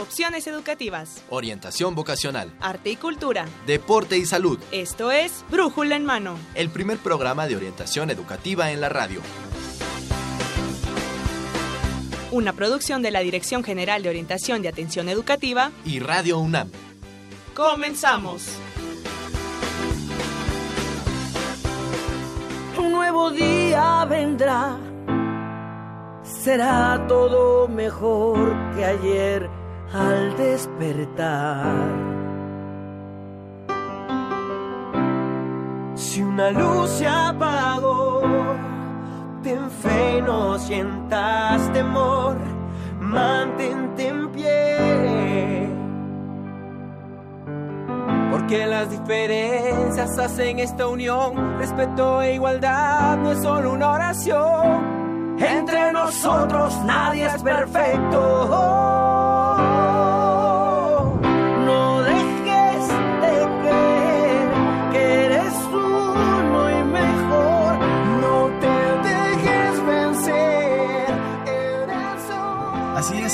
opciones educativas, orientación vocacional, arte y cultura, deporte y salud. Esto es Brújula en Mano, el primer programa de orientación educativa en la radio. Una producción de la Dirección General de Orientación de Atención Educativa y Radio UNAM. Comenzamos. Un nuevo día vendrá. Será todo mejor que ayer al despertar. Si una luz se apagó, ten fe y no sientas temor, mantente en pie. Porque las diferencias hacen esta unión, respeto e igualdad no es solo una oración. Entre nosotros nadie es perfecto.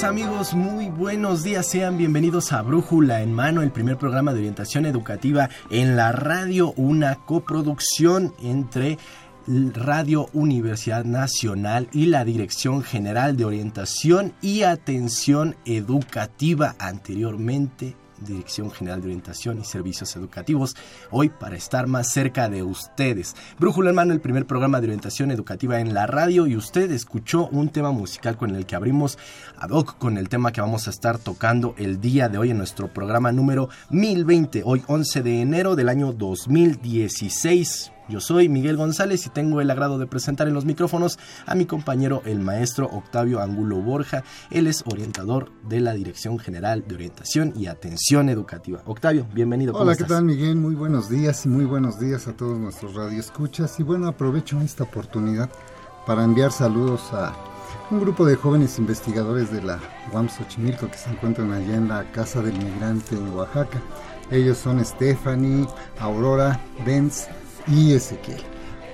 Amigos, muy buenos días. Sean bienvenidos a Brújula en Mano, el primer programa de orientación educativa en la radio, una coproducción entre Radio Universidad Nacional y la Dirección General de Orientación y Atención Educativa anteriormente Dirección General de Orientación y Servicios Educativos, hoy para estar más cerca de ustedes. Brújula en mano, el primer programa de orientación educativa en la radio y usted escuchó un tema musical con el que abrimos ad hoc con el tema que vamos a estar tocando el día de hoy en nuestro programa número 1020, hoy 11 de enero del año 2016. Yo soy Miguel González y tengo el agrado de presentar en los micrófonos a mi compañero el maestro Octavio Angulo Borja. Él es orientador de la Dirección General de Orientación y Atención Educativa. Octavio, bienvenido. Hola, ¿qué tal Miguel? Muy buenos días y muy buenos días a todos nuestros radioescuchas. Y bueno, aprovecho esta oportunidad para enviar saludos a un grupo de jóvenes investigadores de la UAM Xochimilco que se encuentran allá en la Casa del Migrante en Oaxaca. Ellos son Stephanie, Aurora, Benz, y Ezequiel.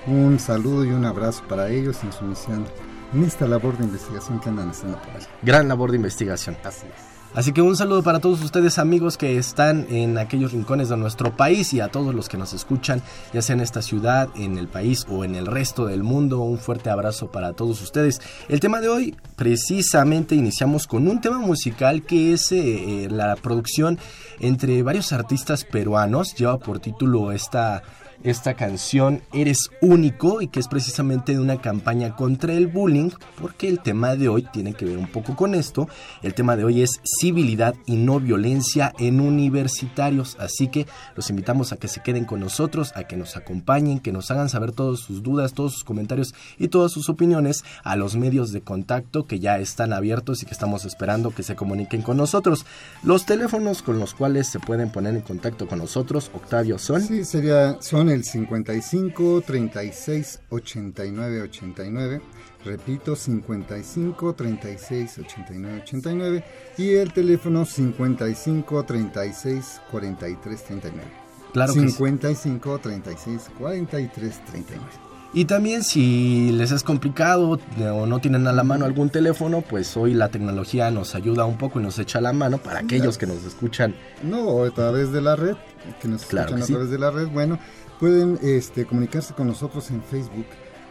Un saludo y un abrazo para ellos en su misión, en esta labor de investigación que andan haciendo por allá. Gran labor de investigación. Así es. Así que un saludo para todos ustedes amigos que están en aquellos rincones de nuestro país y a todos los que nos escuchan, ya sea en esta ciudad, en el país o en el resto del mundo. Un fuerte abrazo para todos ustedes. El tema de hoy, precisamente iniciamos con un tema musical que es eh, eh, la producción entre varios artistas peruanos. Lleva por título esta esta canción Eres único y que es precisamente de una campaña contra el bullying porque el tema de hoy tiene que ver un poco con esto. El tema de hoy es civilidad y no violencia en universitarios, así que los invitamos a que se queden con nosotros, a que nos acompañen, que nos hagan saber todas sus dudas, todos sus comentarios y todas sus opiniones a los medios de contacto que ya están abiertos y que estamos esperando que se comuniquen con nosotros. Los teléfonos con los cuales se pueden poner en contacto con nosotros, Octavio, son... Sí, sería, el 55 36 89 89. Repito, 55 36 89 89. Y el teléfono 55 36 43 39. Claro 55 36 43 39. Y también si les es complicado o no tienen a la mano algún teléfono, pues hoy la tecnología nos ayuda un poco y nos echa la mano para aquellos que nos escuchan. No, a través de la red, que nos escuchan a través de la red. Bueno, Pueden este, comunicarse con nosotros en Facebook,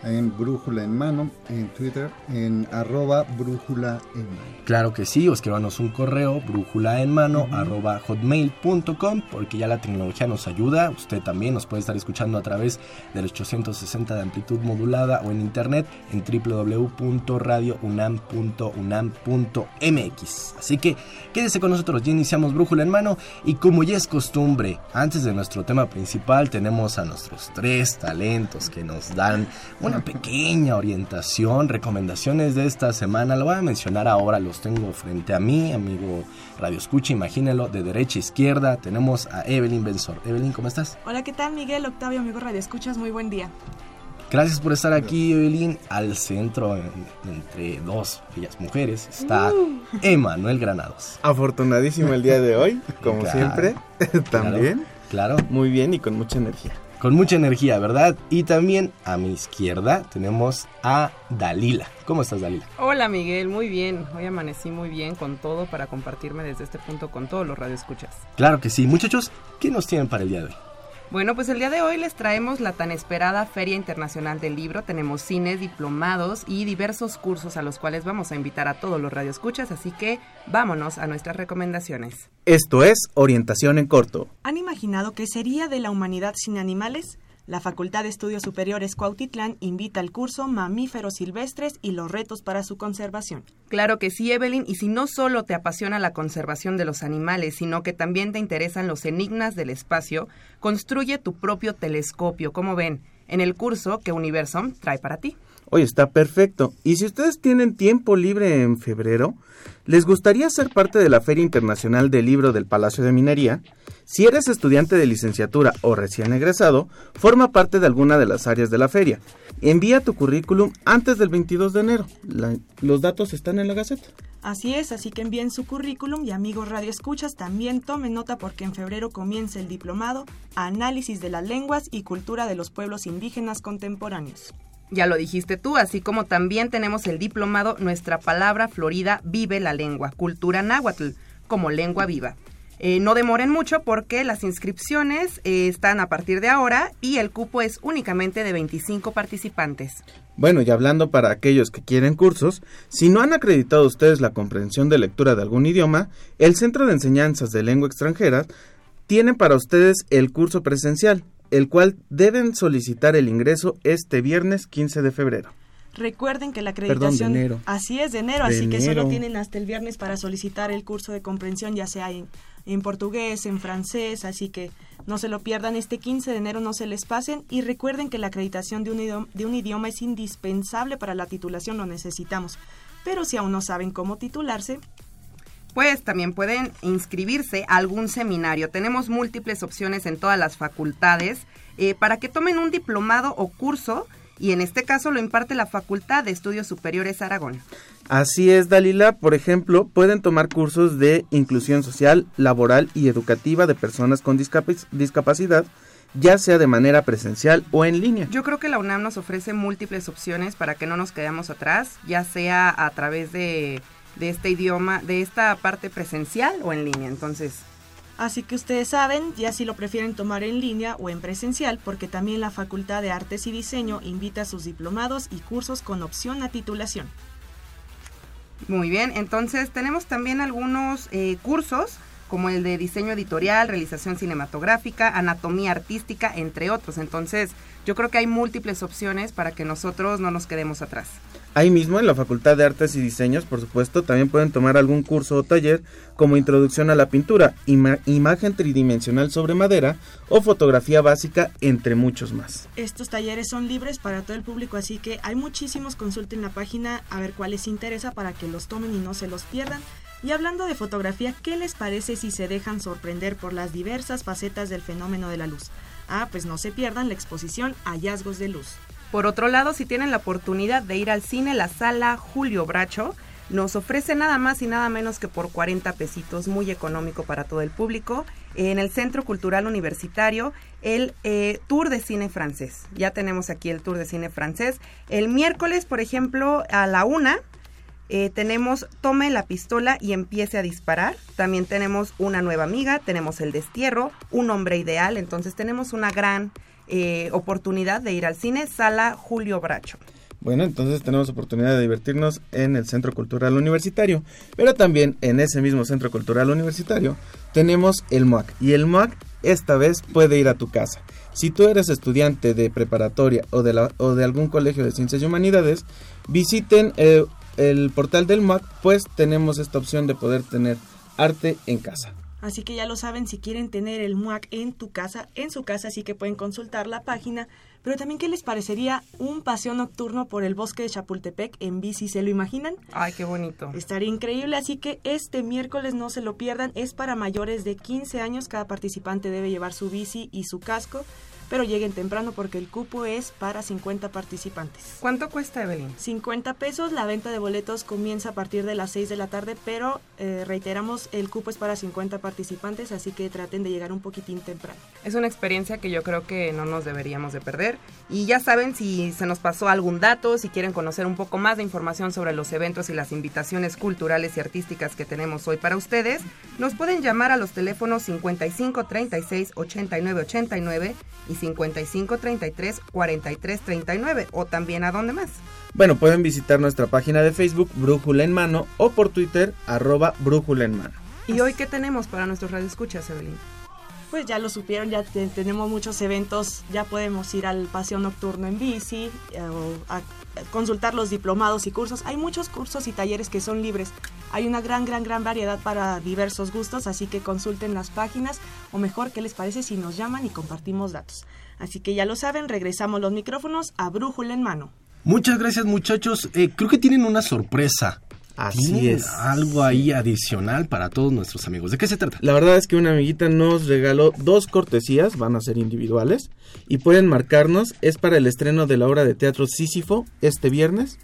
en Brújula en Mano, en Twitter, en arroba Brújula en Mano. Claro que sí, o escribanos un correo, brújula en mano, arroba hotmail.com, porque ya la tecnología nos ayuda. Usted también nos puede estar escuchando a través del 860 de amplitud modulada o en internet en www.radiounam.unam.mx. Así que quédese con nosotros, ya iniciamos Brújula en Mano y como ya es costumbre, antes de nuestro tema principal tenemos a nuestros tres talentos que nos dan una pequeña orientación, recomendaciones de esta semana. Lo voy a mencionar ahora, los tengo frente a mí, amigo Radio Escucha, imagínelo, de derecha a izquierda tenemos a Evelyn Benzor. Evelyn, ¿cómo estás? Hola, ¿qué tal Miguel, Octavio, amigo Radio Escuchas? Muy buen día. Gracias por estar aquí, Evelyn. Al centro, entre dos bellas mujeres, está uh. Emanuel Granados. Afortunadísimo el día de hoy, como siempre. También. Claro. Muy bien y con mucha energía. Con mucha energía, ¿verdad? Y también a mi izquierda tenemos a Dalila. ¿Cómo estás, Dalila? Hola, Miguel, muy bien. Hoy amanecí muy bien con todo para compartirme desde este punto con todos los radioescuchas. Claro que sí. Muchachos, ¿qué nos tienen para el día de hoy? Bueno, pues el día de hoy les traemos la tan esperada Feria Internacional del Libro. Tenemos cines, diplomados y diversos cursos a los cuales vamos a invitar a todos los radioescuchas, así que vámonos a nuestras recomendaciones. Esto es Orientación en Corto. ¿Han imaginado qué sería de la humanidad sin animales? La Facultad de Estudios Superiores Cuautitlán invita al curso Mamíferos Silvestres y los retos para su conservación. Claro que sí, Evelyn, y si no solo te apasiona la conservación de los animales, sino que también te interesan los enigmas del espacio, construye tu propio telescopio, como ven, en el curso que Universum trae para ti. Hoy está perfecto. Y si ustedes tienen tiempo libre en febrero, ¿les gustaría ser parte de la Feria Internacional del Libro del Palacio de Minería? Si eres estudiante de licenciatura o recién egresado, forma parte de alguna de las áreas de la feria. Envía tu currículum antes del 22 de enero. Los datos están en la Gaceta. Así es, así que envíen su currículum y amigos Radio Escuchas también tomen nota porque en febrero comienza el diplomado Análisis de las lenguas y cultura de los pueblos indígenas contemporáneos. Ya lo dijiste tú, así como también tenemos el diplomado Nuestra Palabra Florida Vive la Lengua, Cultura Náhuatl, como lengua viva. Eh, no demoren mucho porque las inscripciones eh, están a partir de ahora y el cupo es únicamente de 25 participantes. Bueno, y hablando para aquellos que quieren cursos, si no han acreditado ustedes la comprensión de lectura de algún idioma, el Centro de Enseñanzas de Lengua Extranjera tiene para ustedes el curso presencial, el cual deben solicitar el ingreso este viernes 15 de febrero. Recuerden que la Perdón, de acreditación enero. así es de enero, De así que solo tienen hasta el viernes para solicitar el curso de comprensión, ya sea en, en portugués, en francés, así que no se lo pierdan este 15 de enero, no se les pasen y recuerden que la acreditación de un idioma, de un idioma es indispensable para la titulación, lo necesitamos. Pero si aún no saben cómo titularse, Pues también pueden inscribirse a algún seminario. Tenemos múltiples opciones en todas las facultades eh, para que tomen un diplomado o curso y en este caso lo imparte la Facultad de Estudios Superiores Aragón. Así es, Dalila. Por ejemplo, pueden tomar cursos de inclusión social, laboral y educativa de personas con discapac- discapacidad, ya sea de manera presencial o en línea. Yo creo que la UNAM nos ofrece múltiples opciones para que no nos quedemos atrás, ya sea a través de, de este idioma, de esta parte presencial o en línea. Entonces, Así que ustedes saben, ya si lo prefieren tomar en línea o en presencial, porque también la Facultad de Artes y Diseño invita a sus diplomados y cursos con opción a titulación. Muy bien, entonces tenemos también algunos eh, cursos como el de diseño editorial, realización cinematográfica, anatomía artística, entre otros. Entonces, yo creo que hay múltiples opciones para que nosotros no nos quedemos atrás. Ahí mismo en la Facultad de Artes y Diseños, por supuesto, también pueden tomar algún curso o taller como Introducción a la Pintura, ima- Imagen Tridimensional sobre Madera o Fotografía Básica, entre muchos más. Estos talleres son libres para todo el público, así que hay muchísimos. Consulten la página a ver cuál les interesa para que los tomen y no se los pierdan. Y hablando de fotografía, ¿qué les parece si se dejan sorprender por las diversas facetas del fenómeno de la luz? Ah, pues no se pierdan la exposición Hallazgos de Luz. Por otro lado, si tienen la oportunidad de ir al cine, la sala Julio Bracho nos ofrece nada más y nada menos que por 40 pesitos, muy económico para todo el público, en el Centro Cultural Universitario, el eh, Tour de Cine Francés. Ya tenemos aquí el Tour de Cine Francés. El miércoles, por ejemplo, a la una, eh, tenemos Tome la pistola y empiece a disparar. También tenemos una nueva amiga, tenemos el destierro, un hombre ideal. Entonces tenemos una gran eh, oportunidad de ir al cine, sala Julio Bracho. Bueno, entonces tenemos oportunidad de divertirnos en el Centro Cultural Universitario, pero también en ese mismo Centro Cultural Universitario tenemos el MOAC y el MOAC esta vez puede ir a tu casa. Si tú eres estudiante de preparatoria o de, la- o de algún colegio de ciencias y humanidades, visiten eh, el portal del MOAC, pues tenemos esta opción de poder tener arte en casa. Así que ya lo saben, si quieren tener el MUAC en tu casa, en su casa, así que pueden consultar la página Pero también, ¿qué les parecería un paseo nocturno por el bosque de Chapultepec en bici? ¿Se lo imaginan? Ay, qué bonito. Estaría increíble, así que este miércoles no se lo pierdan. Es para mayores de 15 años. Cada participante debe llevar su bici y su casco pero lleguen temprano porque el cupo es para 50 participantes. ¿Cuánto cuesta, Evelyn? 50 pesos, la venta de boletos comienza a partir de las 6 de la tarde, pero eh, reiteramos, el cupo es para 50 participantes, así que traten de llegar un poquitín temprano. Es una experiencia que yo creo que no nos deberíamos de perder. Y ya saben, si se nos pasó algún dato, si quieren conocer un poco más de información sobre los eventos y las invitaciones culturales y artísticas que tenemos hoy para ustedes, nos pueden llamar a los teléfonos 55 36 89 89 y 55 33 43 39 o también a dónde más. Bueno, pueden visitar nuestra página de Facebook Brújula en Mano o por Twitter arroba Brújula en Mano. ¿Y hoy qué tenemos para nuestros radioescuchas, Evelyn? Pues ya lo supieron, ya tenemos muchos eventos, ya podemos ir al paseo nocturno en bici eh, o a consultar los diplomados y cursos. Hay muchos cursos y talleres que son libres. Hay una gran, gran, gran variedad para diversos gustos, así que consulten las páginas o mejor, ¿qué les parece si nos llaman y compartimos datos? Así que ya lo saben, regresamos los micrófonos a brújula en mano. Muchas gracias muchachos. Eh, creo que tienen una sorpresa. Así es. Algo ahí adicional para todos nuestros amigos. ¿De qué se trata? La verdad es que una amiguita nos regaló dos cortesías, van a ser individuales, y pueden marcarnos. Es para el estreno de la obra de teatro Sísifo este viernes.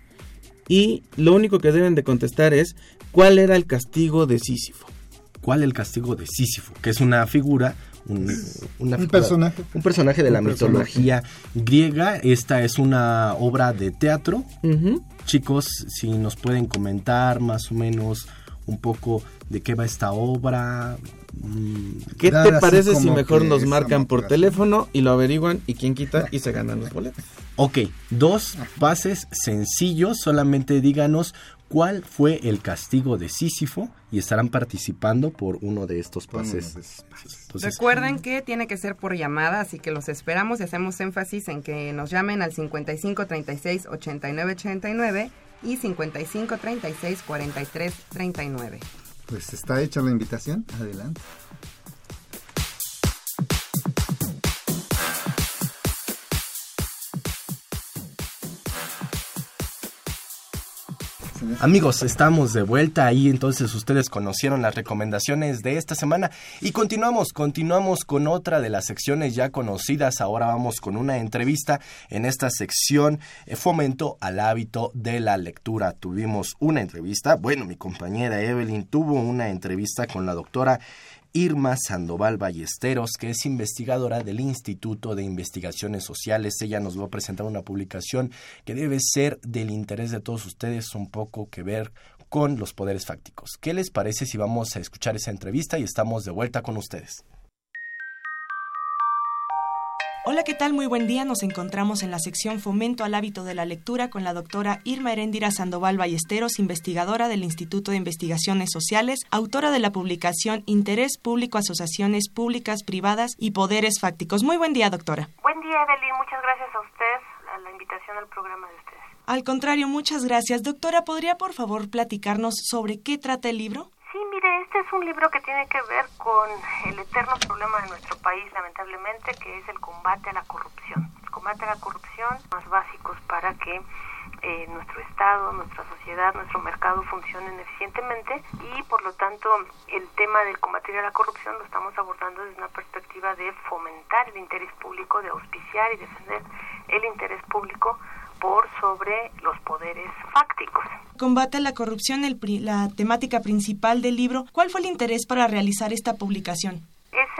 Y lo único que deben de contestar es ¿cuál era el castigo de Sísifo? ¿Cuál el castigo de Sísifo? Que es una figura un, personaje. Un personaje de la mitología griega. Esta es una obra de teatro. Chicos, si nos pueden comentar más o menos un poco de qué va esta obra. Mm, ¿Qué te parece si mejor nos marcan por teléfono y lo averiguan y quién quita y se ganan los boletos? Ok, dos pases sencillos, solamente díganos cuál fue el castigo de Sísifo y estarán participando por uno de estos pases. Recuerden que tiene que ser por llamada, así que los esperamos y hacemos énfasis en que nos llamen al 55 36 89 89 y 55 36 43 39. Pues está hecha la invitación, adelante. Amigos, estamos de vuelta ahí, entonces ustedes conocieron las recomendaciones de esta semana y continuamos, continuamos con otra de las secciones ya conocidas. Ahora vamos con una entrevista en esta sección eh, Fomento al hábito de la lectura. Tuvimos una entrevista, bueno, mi compañera Evelyn tuvo una entrevista con la doctora Irma Sandoval Ballesteros, que es investigadora del Instituto de Investigaciones Sociales. Ella nos va a presentar una publicación que debe ser del interés de todos ustedes, un poco que ver con los poderes fácticos. ¿Qué les parece si vamos a escuchar esa entrevista y estamos de vuelta con ustedes? Hola, ¿qué tal? Muy buen día. Nos encontramos en la sección Fomento al hábito de la lectura con la doctora Irma Heréndira Sandoval Ballesteros, investigadora del Instituto de Investigaciones Sociales, autora de la publicación Interés Público, Asociaciones Públicas, Privadas y Poderes Fácticos. Muy buen día, doctora. Buen día, Evelyn. Muchas gracias a usted, a la invitación al programa de ustedes. Al contrario, muchas gracias. Doctora, ¿podría por favor platicarnos sobre qué trata el libro? Este es un libro que tiene que ver con el eterno problema de nuestro país, lamentablemente, que es el combate a la corrupción. El combate a la corrupción, más básicos para que eh, nuestro Estado, nuestra sociedad, nuestro mercado funcionen eficientemente y por lo tanto el tema del combatir a la corrupción lo estamos abordando desde una perspectiva de fomentar el interés público, de auspiciar y defender el interés público por sobre los poderes fácticos. Combate la corrupción, el, la temática principal del libro. ¿Cuál fue el interés para realizar esta publicación?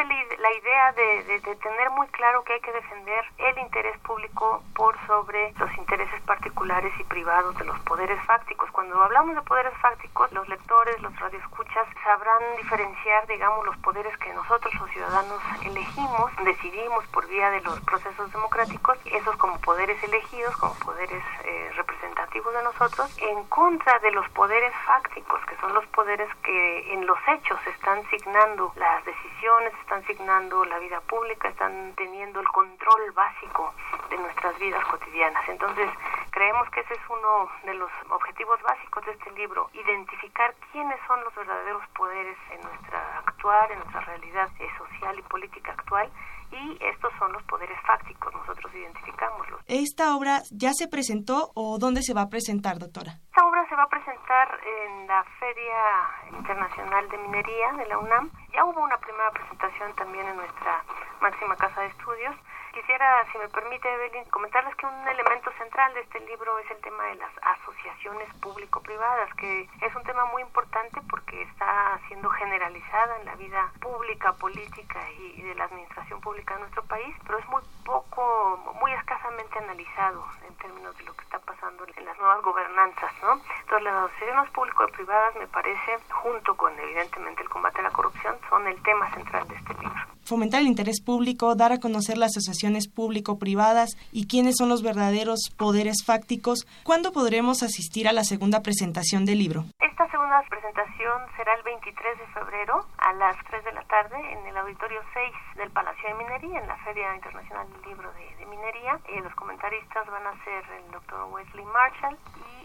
Es la idea de, tener muy claro que hay que defender el interés público por sobre los intereses particulares y privados de los poderes fácticos. Cuando hablamos de poderes fácticos, los lectores, los radioescuchas sabrán diferenciar, digamos, los poderes que nosotros los ciudadanos elegimos, decidimos por vía de los procesos democráticos, esos como poderes elegidos, como poderes eh, representativos de nosotros, en contra de los poderes fácticos, que son los poderes que en los hechos están signando las decisiones están signando la vida pública, están teniendo el control básico de nuestras vidas cotidianas. Entonces, creemos que ese es uno de los objetivos básicos de este libro, identificar quiénes son los verdaderos poderes en nuestra actual, en nuestra realidad eh, social y política actual y estos son los poderes fácticos, nosotros identificámoslos. ¿Esta obra ya se presentó o dónde se va a presentar, doctora? Esta obra se va a presentar en la Feria Internacional de Minería de la UNAM. Ya hubo una primera presentación también en nuestra máxima casa de estudios quisiera, si me permite, Evelyn, comentarles que un elemento central de este libro es el tema de las asociaciones público-privadas, que es un tema muy importante porque está siendo generalizada en la vida pública, política y, de la administración pública de nuestro país, pero es muy poco, muy escasamente analizado en términos de lo que está pasando en las nuevas gobernanzas, ¿no? Entonces, las asociaciones público-privadas, me parece, junto con, evidentemente, el combate a la corrupción, son el tema central de este libro fomentar el interés público, dar a conocer las asociaciones público-privadas y quiénes son los verdaderos poderes fácticos. ¿Cuándo podremos asistir a la segunda presentación del libro? Esta segunda presentación será el 23 de febrero a las 3 de la tarde en el auditorio 6 del Palacio de Minería, en la Feria Internacional del Libro de, Minería. Eh, los comentaristas van a ser el doctor Wesley Marshall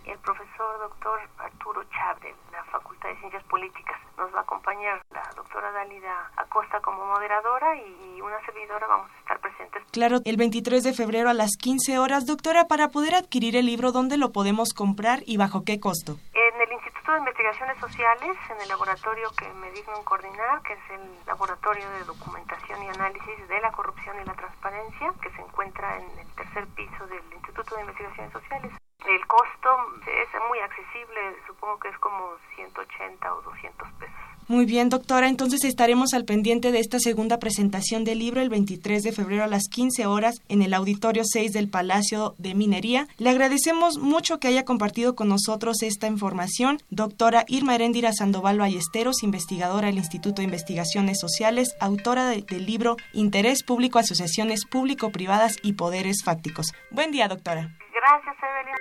y el profesor doctor Arturo Chab de la Facultad de Ciencias Políticas. Nos va a acompañar la doctora Dalida Acosta como moderadora y una servidora vamos a estar presentes. Claro, el 23 de febrero a las 15 horas. Doctora, para poder adquirir el libro, ¿dónde lo podemos comprar y bajo qué costo? En el Instituto de Investigaciones Sociales, en el laboratorio que me digno en coordinar, que es el Laboratorio de Documentación y Análisis de la Corrupción y la Transparencia, que se encuentra en el tercer piso del Instituto de Investigaciones Sociales. El costo es muy accesible, supongo que es como 180 o 200 pesos. Muy bien, doctora. Entonces estaremos al pendiente de esta segunda presentación del libro el 23 de febrero a las 15 horas en el Auditorio 6 del Palacio de Minería. Le agradecemos mucho que haya compartido con nosotros esta información. Doctora Irma Heréndira Sandoval Ballesteros, investigadora del Instituto de Investigaciones Sociales, autora del libro Interés Público, Asociaciones Público-Privadas y Poderes Fácticos. Buen día, doctora. Gracias, Evelyn.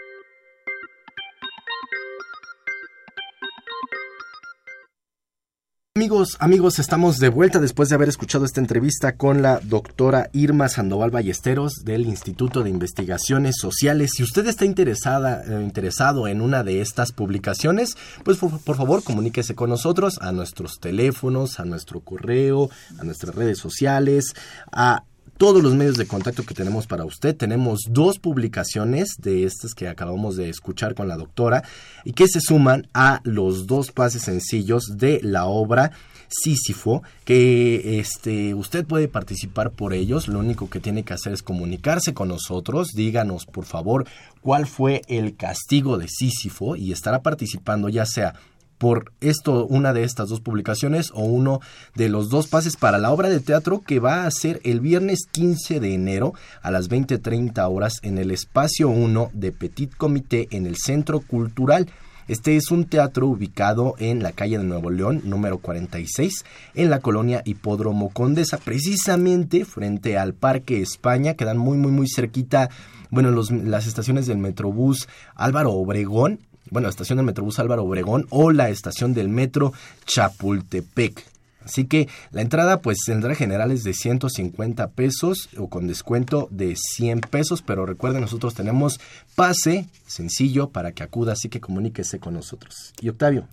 Amigos, amigos, estamos de vuelta después de haber escuchado esta entrevista con la doctora Irma Sandoval Ballesteros del Instituto de Investigaciones Sociales. Si usted está interesada, eh, interesado en una de estas publicaciones, pues por, por, favor comuníquese con nosotros a nuestros teléfonos, a nuestro correo, a nuestras redes sociales, a todos los medios de contacto que tenemos para usted. Tenemos dos publicaciones de estas que acabamos de escuchar con la doctora y que se suman a los dos pases sencillos de la obra Sísifo, que este, usted puede participar por ellos. Lo único que tiene que hacer es comunicarse con nosotros. Díganos, por favor, cuál fue el castigo de Sísifo y estará participando ya sea por esto, una de estas dos publicaciones o uno de los dos pases para la obra de teatro que va a ser el viernes 15 de enero a las 20.30 horas en el espacio 1 de Petit Comité en el Centro Cultural. Este es un teatro ubicado en la calle de Nuevo León, número 46, en la colonia Hipódromo Condesa, precisamente frente al Parque España, quedan muy, muy, muy cerquita, bueno, las estaciones del Metrobús Álvaro Obregón bueno, la estación del Metrobús Álvaro Obregón o la estación del Metro Chapultepec. Así que la entrada pues tendrá generales de 150 pesos o con descuento de 100 pesos, pero recuerden nosotros tenemos pase sencillo para que acuda, así que comuníquese con nosotros. Y Octavio.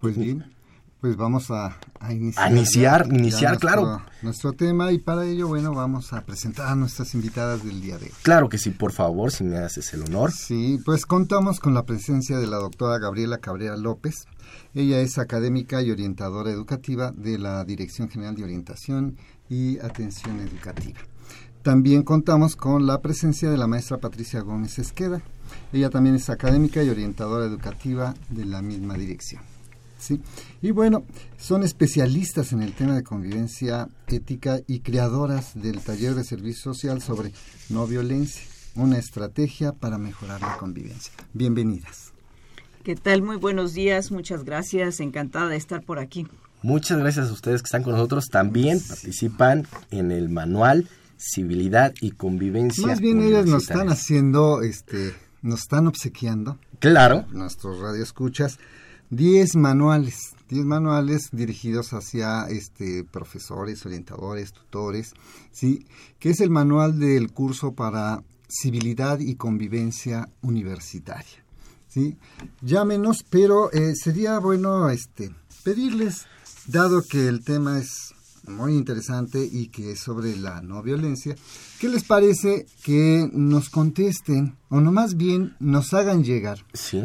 Pues bien, pues vamos a, iniciar. A iniciar, iniciar, claro. Nuestro tema y para ello, bueno, vamos a presentar a nuestras invitadas del día de hoy. Claro que sí, por favor, si me haces el honor. Sí, pues contamos con la presencia de la doctora Gabriela Cabrera López. Ella es académica y orientadora educativa de la Dirección General de Orientación y Atención Educativa. También contamos con la presencia de la maestra Patricia Gómez Esqueda. Ella también es académica y orientadora educativa de la misma dirección. ¿Sí? Y bueno, son especialistas en el tema de convivencia ética y creadoras del taller de servicio social sobre no violencia, una estrategia para mejorar la convivencia. Bienvenidas. ¿Qué tal? Muy buenos días, muchas gracias, encantada de estar por aquí. Muchas gracias a ustedes que están con nosotros. También participan en el manual Civilidad y Convivencia. Más bien ellas nos están haciendo, este, nos están obsequiando. Claro. Nuestros radioescuchas 10 manuales, 10 manuales dirigidos hacia este profesores, orientadores, tutores, ¿sí? Que es el manual del curso para civilidad y convivencia universitaria, ¿sí? Llámenos, pero eh, sería bueno este pedirles dado que el tema es muy interesante y que es sobre la no violencia, ¿qué les parece que nos contesten o no más bien nos hagan llegar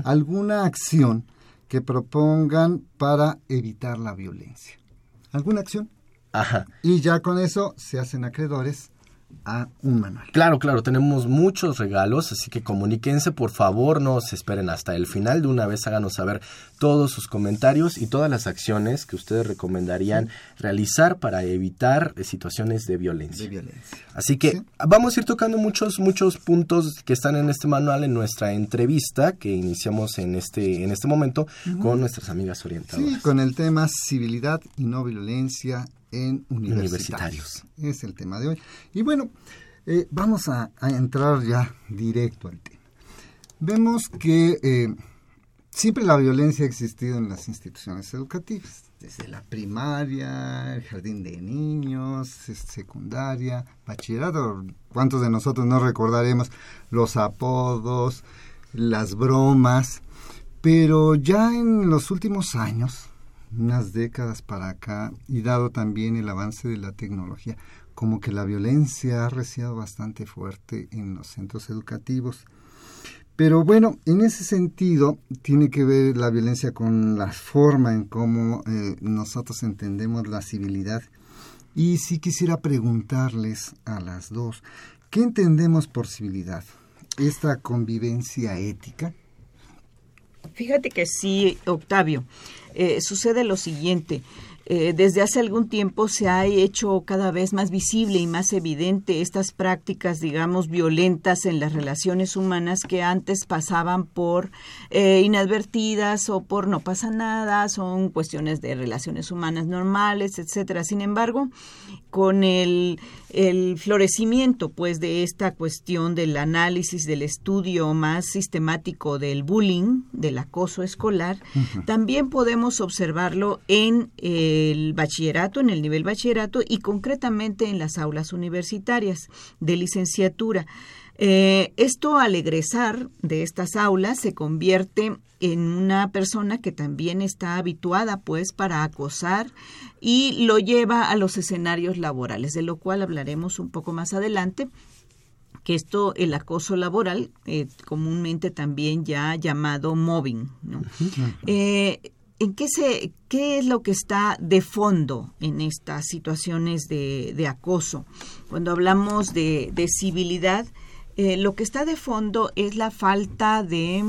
alguna acción que propongan para evitar la violencia? ¿Alguna acción? Ajá. Y ya con eso se hacen acreedores a un manual. Claro, claro, tenemos muchos regalos, así que comuníquense, por favor, no se esperen hasta el final, de una vez háganos saber todos sus comentarios y todas las acciones que ustedes recomendarían realizar para evitar situaciones de violencia. De violencia. Así que vamos a ir tocando muchos, muchos puntos que están en este manual, en nuestra entrevista que iniciamos en este, en este momento con nuestras amigas orientadoras. Sí, con el tema civilidad y no violencia en universitarios. Es el tema de hoy. Y bueno, eh, vamos a, entrar ya directo al tema. Vemos que eh, siempre la violencia ha existido en las instituciones educativas, desde la primaria, el jardín de niños, secundaria, bachillerato. ¿Cuántos de nosotros no recordaremos los apodos, las bromas? Pero ya en los últimos años, unas décadas para acá y dado también el avance de la tecnología, como que la violencia ha reciado bastante fuerte en los centros educativos. Pero bueno, en ese sentido tiene que ver la violencia con la forma en cómo eh, nosotros entendemos la civilidad. Y sí quisiera preguntarles a las dos, ¿qué entendemos por civilidad? ¿Esta convivencia ética? Fíjate que sí, Octavio. Eh, sucede lo siguiente. Eh, desde hace algún tiempo se ha hecho cada vez más visible y más evidente estas prácticas, digamos, violentas en las relaciones humanas que antes pasaban por eh, inadvertidas o por no pasa nada, son cuestiones de relaciones humanas normales, etcétera. Sin embargo, con el, florecimiento, pues, de esta cuestión del análisis, del estudio más sistemático del bullying, del acoso escolar, también podemos observarlo en eh, el bachillerato, en el nivel bachillerato y concretamente en las aulas universitarias de licenciatura. Eh, esto al egresar de estas aulas se convierte en una persona que también está habituada pues para acosar y lo lleva a los escenarios laborales, de lo cual hablaremos un poco más adelante que esto, el acoso laboral, eh, comúnmente también ya llamado mobbing, ¿no? ¿En qué, se, qué es lo que está de fondo en estas situaciones de, acoso? Cuando hablamos de, civilidad, eh, lo que está de fondo es la falta de,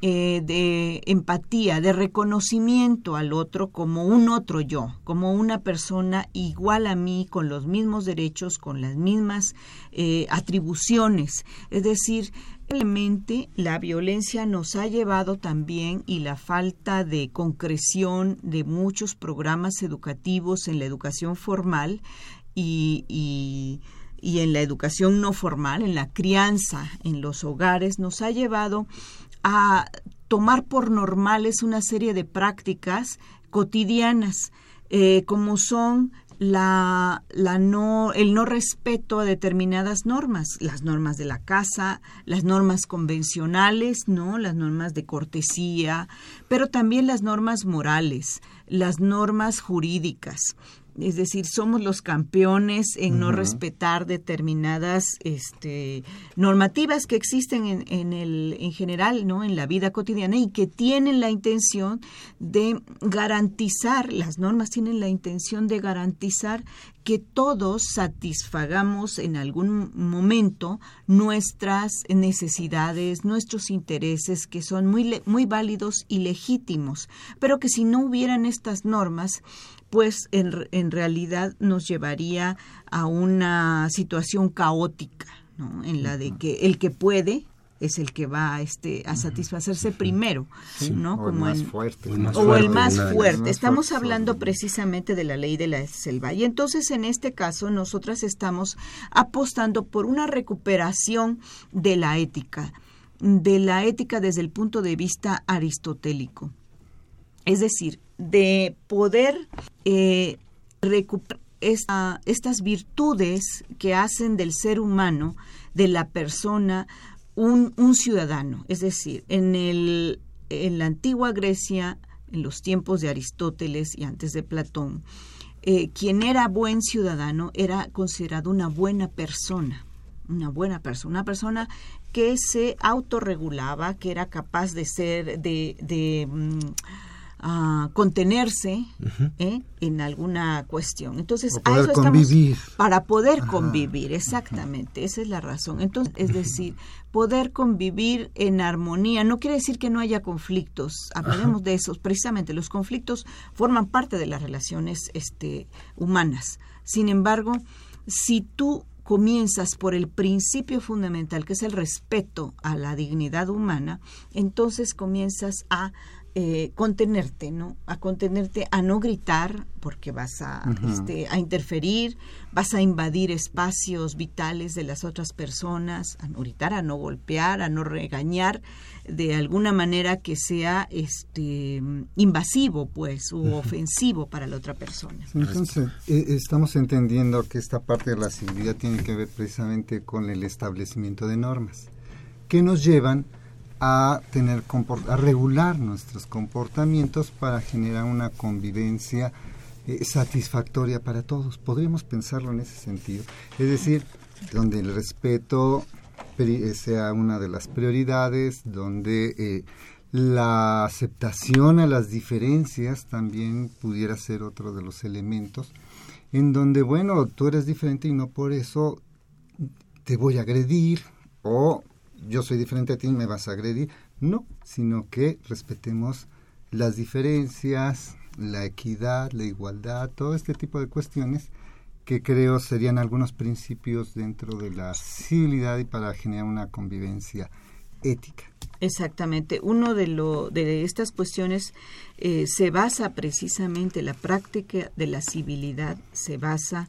eh, de empatía, de reconocimiento al otro como un otro yo, como una persona igual a mí, con los mismos derechos, con las mismas eh, atribuciones. Es decir, Lamentablemente, la violencia nos ha llevado también y la falta de concreción de muchos programas educativos en la educación formal y, y, en la educación no formal, en la crianza, en los hogares, nos ha llevado a tomar por normales una serie de prácticas cotidianas, eh, como son la, la no, el no respeto a determinadas normas, las normas de la casa, las normas convencionales, ¿no? las normas de cortesía, pero también las normas morales, las normas jurídicas es decir, somos los campeones en no respetar determinadas este, normativas que existen en, en, el, en general, ¿no? En la vida cotidiana y que tienen la intención de garantizar, las normas tienen la intención de garantizar que todos satisfagamos en algún momento nuestras necesidades, nuestros intereses, que son muy, muy válidos y legítimos, pero que si no hubieran estas normas, pues en, en realidad nos llevaría a una situación caótica, ¿no? en la de que el que puede es el que va este, a satisfacerse primero, ¿no? O Como el más fuerte. o el más fuerte. Estamos hablando precisamente de la ley de la selva. Y entonces, en este caso, nosotras estamos apostando por una recuperación de la ética, de la ética desde el punto de vista aristotélico. Es decir, de poder eh, recuperar estas virtudes que hacen del ser humano, de la persona, un, ciudadano. Es decir, en, el, en la antigua Grecia en los tiempos de Aristóteles y antes de Platón, eh, quien era buen ciudadano era considerado una buena persona, una buena persona, una persona que se autorregulaba, que era capaz de ser, de, de mm, ah, contenerse ¿eh? en alguna cuestión. Entonces, O poder convivir. para poder Ajá. convivir, exactamente, esa es la razón. Entonces, es decir, poder convivir en armonía no quiere decir que no haya conflictos. Hablaremos de esos. Precisamente, los conflictos forman parte de las relaciones este, humanas. Sin embargo, si tú comienzas por el principio fundamental, que es el respeto a la dignidad humana, entonces comienzas a eh, contenerte, ¿no? A contenerte, a no gritar, porque vas a, este, a interferir, vas a invadir espacios vitales de las otras personas, a no gritar, a no golpear, a no regañar de alguna manera que sea este invasivo, pues, u ofensivo para la otra persona. Entonces, eh, estamos entendiendo que esta parte de la civilidad tiene que ver precisamente con el establecimiento de normas que nos llevan a tener comport- a regular nuestros comportamientos para generar una convivencia eh, satisfactoria para todos. Podríamos pensarlo en ese sentido. Es decir, donde el respeto eh, sea una de las prioridades, donde eh, la aceptación a las diferencias también pudiera ser otro de los elementos, en donde, bueno, tú eres diferente y no por eso te voy a agredir o yo soy diferente a ti me vas a agredir. No, sino que respetemos las diferencias, la equidad, la igualdad, todo este tipo de cuestiones que creo serían algunos principios dentro de la civilidad y para generar una convivencia ética. Exactamente. Uno de lo de estas cuestiones eh, se basa precisamente la práctica de la civilidad se basa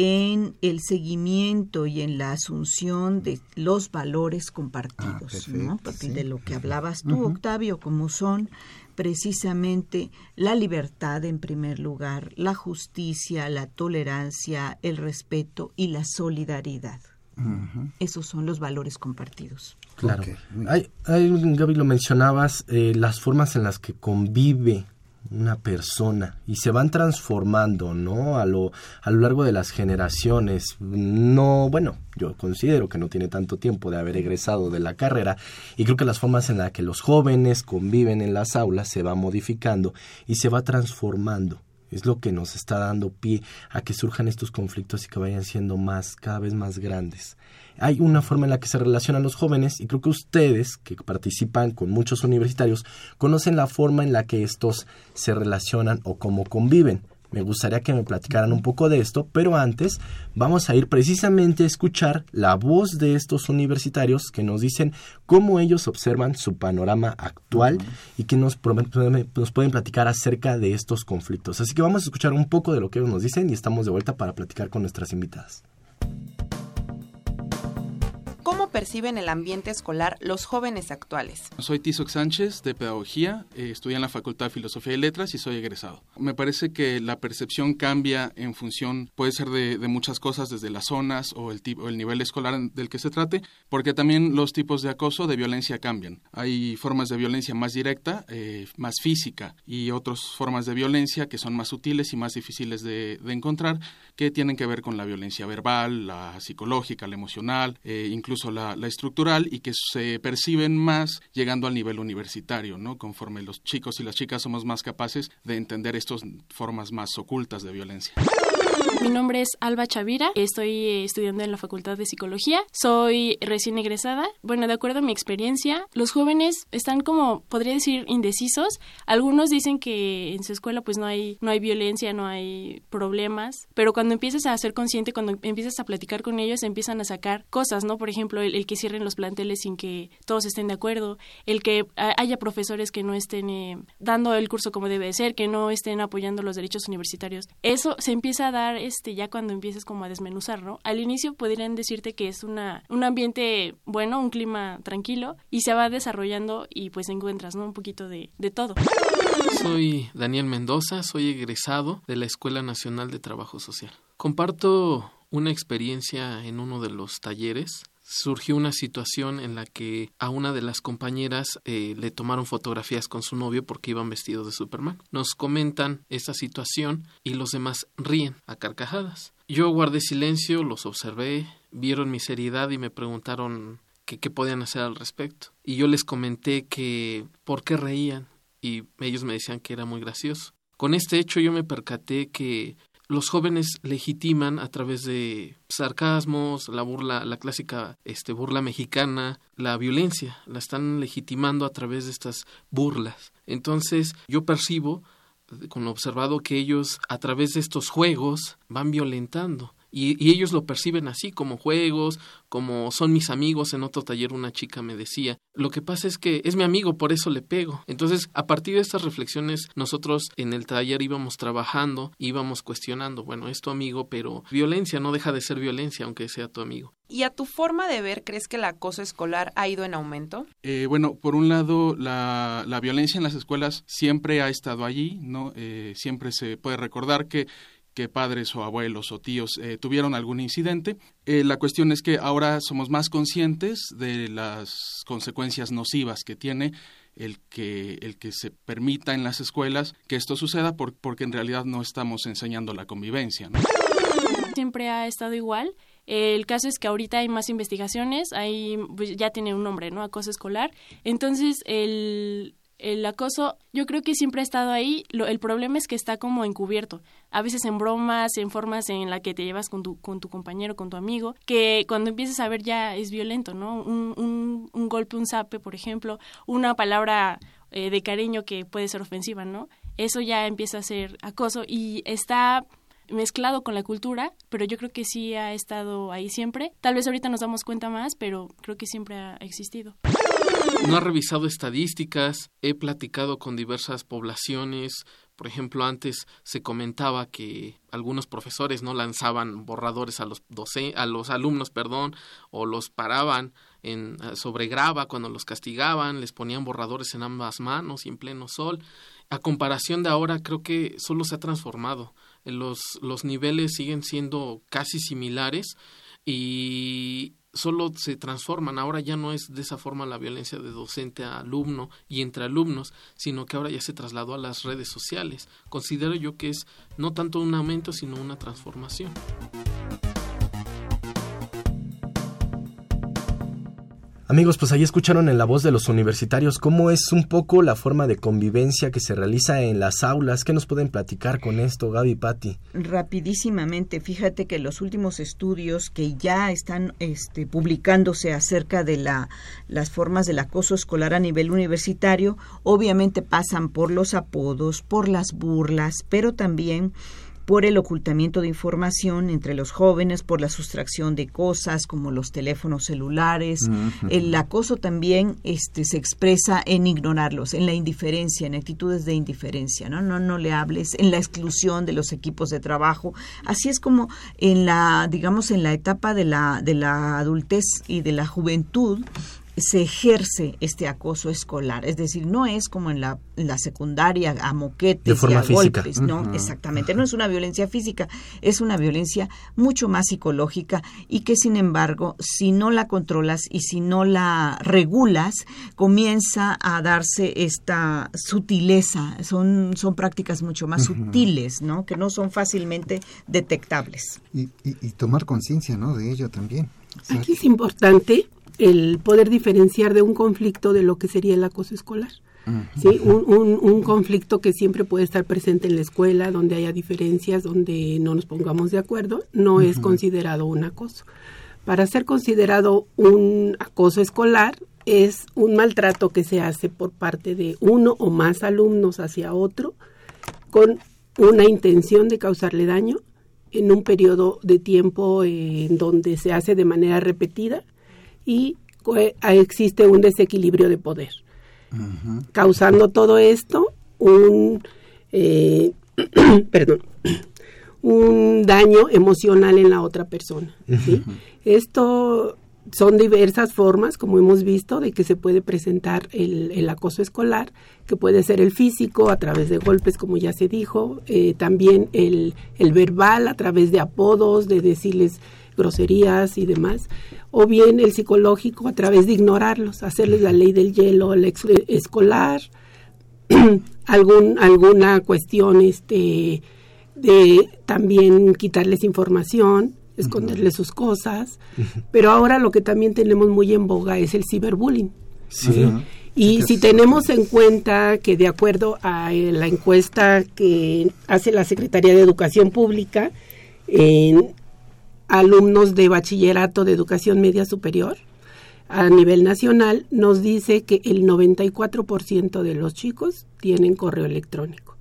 en el seguimiento y en la asunción de los valores compartidos, perfecto, ¿no? Porque sí. de lo que hablabas tú. Octavio, como son precisamente la libertad en primer lugar, la justicia, la tolerancia, el respeto y la solidaridad. Esos son los valores compartidos. Claro. Hay, hay, Gaby, lo mencionabas, eh, las formas en las que convive una persona y se van transformando, ¿no? A lo, a lo largo de las generaciones. No, bueno, yo considero que no tiene tanto tiempo de haber egresado de la carrera y creo que las formas en las que los jóvenes conviven en las aulas se va modificando y se va transformando. Es lo que nos está dando pie a que surjan estos conflictos y que vayan siendo más, cada vez más grandes. Hay una forma en la que se relacionan los jóvenes y creo que ustedes, que participan con muchos universitarios, conocen la forma en la que estos se relacionan o cómo conviven. Me gustaría que me platicaran un poco de esto, pero antes vamos a ir precisamente a escuchar la voz de estos universitarios que nos dicen cómo ellos observan su panorama actual y que nos, nos pueden platicar acerca de estos conflictos. Así que vamos a escuchar un poco de lo que ellos nos dicen y estamos de vuelta para platicar con nuestras invitadas. ¿Cómo perciben el ambiente escolar los jóvenes actuales? Soy Tizoc Sánchez de Pedagogía, eh, estudié en la Facultad de Filosofía y Letras y soy egresado. Me parece que la percepción cambia en función, puede ser de, de muchas cosas, desde las zonas o el, tipo, el nivel escolar del que se trate, porque también los tipos de acoso, de violencia cambian. Hay formas de violencia más directa, eh, más física, y otras formas de violencia que son más sutiles y más difíciles de, de encontrar, que tienen que ver con la violencia verbal, la psicológica, la emocional, eh, incluso la, la estructural y que se perciben más llegando al nivel universitario, ¿no? Conforme los chicos y las chicas somos más capaces de entender estas formas más ocultas de violencia. Mi nombre es Alba Chavira, estoy eh, estudiando en la Facultad de Psicología, soy recién egresada. Bueno, de acuerdo a mi experiencia, los jóvenes están como, podría decir, indecisos. Algunos dicen que en su escuela pues no hay, no hay violencia, no hay problemas, pero cuando empiezas a ser consciente, cuando empiezas a platicar con ellos, empiezan a sacar cosas, ¿no? Por ejemplo, el, el que cierren los planteles sin que todos estén de acuerdo, el que haya profesores que no estén eh, dando el curso como debe de ser, que no estén apoyando los derechos universitarios. Eso se empieza a dar este ya cuando empiezas como a desmenuzar, ¿no? Al inicio podrían decirte que es una un ambiente bueno, un clima tranquilo y se va desarrollando y pues encuentras, ¿no? Un poquito de, de todo. Soy Daniel Mendoza, soy egresado de la Escuela Nacional de Trabajo Social. Comparto una experiencia en uno de los talleres surgió una situación en la que a una de las compañeras eh, le tomaron fotografías con su novio porque iban vestidos de Superman. Nos comentan esa situación y los demás ríen a carcajadas. Yo guardé silencio, los observé, vieron mi seriedad y me preguntaron qué podían hacer al respecto. Y yo les comenté que por qué reían y ellos me decían que era muy gracioso. Con este hecho yo me percaté que los jóvenes legitiman a través de sarcasmos, la burla, la clásica este, burla mexicana, la violencia, la están legitimando a través de estas burlas. Entonces yo percibo, con observado, que ellos a través de estos juegos van violentando y, ellos lo perciben así, como juegos, como son mis amigos. En otro taller una chica me decía, lo que pasa es que es mi amigo, por eso le pego. Entonces, a partir de estas reflexiones, nosotros en el taller íbamos trabajando, íbamos cuestionando, bueno, es tu amigo, pero violencia no deja de ser violencia, aunque sea tu amigo. ¿Y a tu forma de ver, crees que el acoso escolar ha ido en aumento? Eh, bueno, por un lado, la, la, violencia en las escuelas siempre ha estado allí, ¿no? Eh, siempre se puede recordar que que padres o abuelos o tíos eh, tuvieron algún incidente. Eh, la cuestión es que ahora somos más conscientes de las consecuencias nocivas que tiene el que, el que se permita en las escuelas que esto suceda porque en realidad no estamos enseñando la convivencia. Siempre ha estado igual. El caso es que ahorita hay más investigaciones, hay, pues, ya tiene un nombre, ¿no? Acoso escolar. Entonces, el, el acoso yo creo que siempre ha estado ahí, el problema es que está como encubierto, a veces en bromas, en formas en la que te llevas con tu, con tu compañero, con tu amigo, que cuando empiezas a ver ya es violento, ¿no? Un, un, golpe, un zape, por ejemplo, una palabra eh, de cariño que puede ser ofensiva, ¿no? Eso ya empieza a ser acoso y está mezclado con la cultura, pero yo creo que sí ha estado ahí siempre. Tal vez ahorita nos damos cuenta más, pero creo que siempre ha existido. No ha revisado estadísticas, he platicado con diversas poblaciones, por ejemplo, antes se comentaba que algunos profesores no lanzaban borradores a los a los alumnos, perdón, o los paraban en sobre grava cuando los castigaban, les ponían borradores en ambas manos y en pleno sol. A comparación de ahora, creo que solo se ha transformado. Los los niveles siguen siendo casi similares y solo se transforman. Ahora ya no es de esa forma la violencia de docente a alumno y entre alumnos, sino que ahora ya se trasladó a las redes sociales. Considero yo que es no tanto un aumento, sino una transformación. Amigos, pues ahí escucharon en la voz de los universitarios cómo es un poco la forma de convivencia que se realiza en las aulas. ¿Qué nos pueden platicar con esto, Gaby Patti? Rapidísimamente, fíjate que los últimos estudios que ya están este, publicándose acerca de la, las formas del acoso escolar a nivel universitario, obviamente pasan por los apodos, por las burlas, pero también por el ocultamiento de información entre los jóvenes, por la sustracción de cosas como los teléfonos celulares. El acoso también este, se expresa en ignorarlos, en la indiferencia, en actitudes de indiferencia, ¿no? No, no le hables, en la exclusión de los equipos de trabajo. Así es como en la, digamos, en la etapa de la, de la adultez y de la juventud, se ejerce este acoso escolar. Es decir, no es como en la, la secundaria a moquetes y a golpes, no, exactamente. No es una violencia física, es una violencia mucho más psicológica y que sin embargo, si no la controlas y si no la regulas, comienza a darse esta sutileza. Son, son prácticas mucho más sutiles, ¿no? Que no son fácilmente detectables. Y, y tomar conciencia, ¿no? De ello también. Aquí es importante el poder diferenciar de un conflicto de lo que sería el acoso escolar. ¿sí? Un, un, conflicto que siempre puede estar presente en la escuela, donde haya diferencias, donde no nos pongamos de acuerdo, no es considerado un acoso. Para ser considerado un acoso escolar es un maltrato que se hace por parte de uno o más alumnos hacia otro con una intención de causarle daño en un periodo de tiempo en donde se hace de manera repetida y existe un desequilibrio de poder, causando todo esto un, eh, perdón, un daño emocional en la otra persona. Esto son diversas formas, como hemos visto, de que se puede presentar el, acoso escolar, que puede ser el físico a través de golpes, como ya se dijo, eh, también el, el verbal a través de apodos, de decirles groserías y demás, o bien el psicológico a través de ignorarlos, hacerles la ley del hielo, el ex- escolar, algún alguna cuestión este de también quitarles información, esconderles sus cosas, pero ahora lo que también tenemos muy en boga es el ciberbullying. Sí. Y si tenemos en cuenta que de acuerdo a eh, la encuesta que hace la Secretaría de Educación Pública en alumnos de bachillerato de educación media superior a nivel nacional, nos dice que el 94% de los chicos tienen correo electrónico.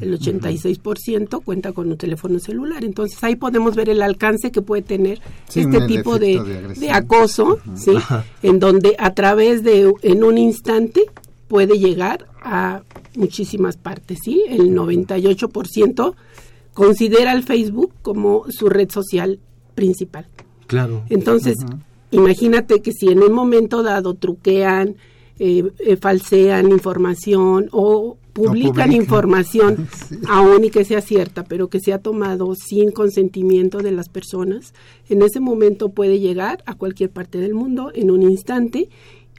El 86% cuenta con un teléfono celular. Entonces ahí podemos ver el alcance que puede tener Sí, este tipo de, acoso, ¿sí? Ajá. en donde a través de en un instante puede llegar a muchísimas partes, ¿sí? El 98% considera el Facebook como su red social principal. Claro. Entonces, imagínate que si en un momento dado truquean, eh, eh, falsean información o publican publican. información, aún y que sea cierta, pero que sea tomado sin consentimiento de las personas, en ese momento puede llegar a cualquier parte del mundo en un instante,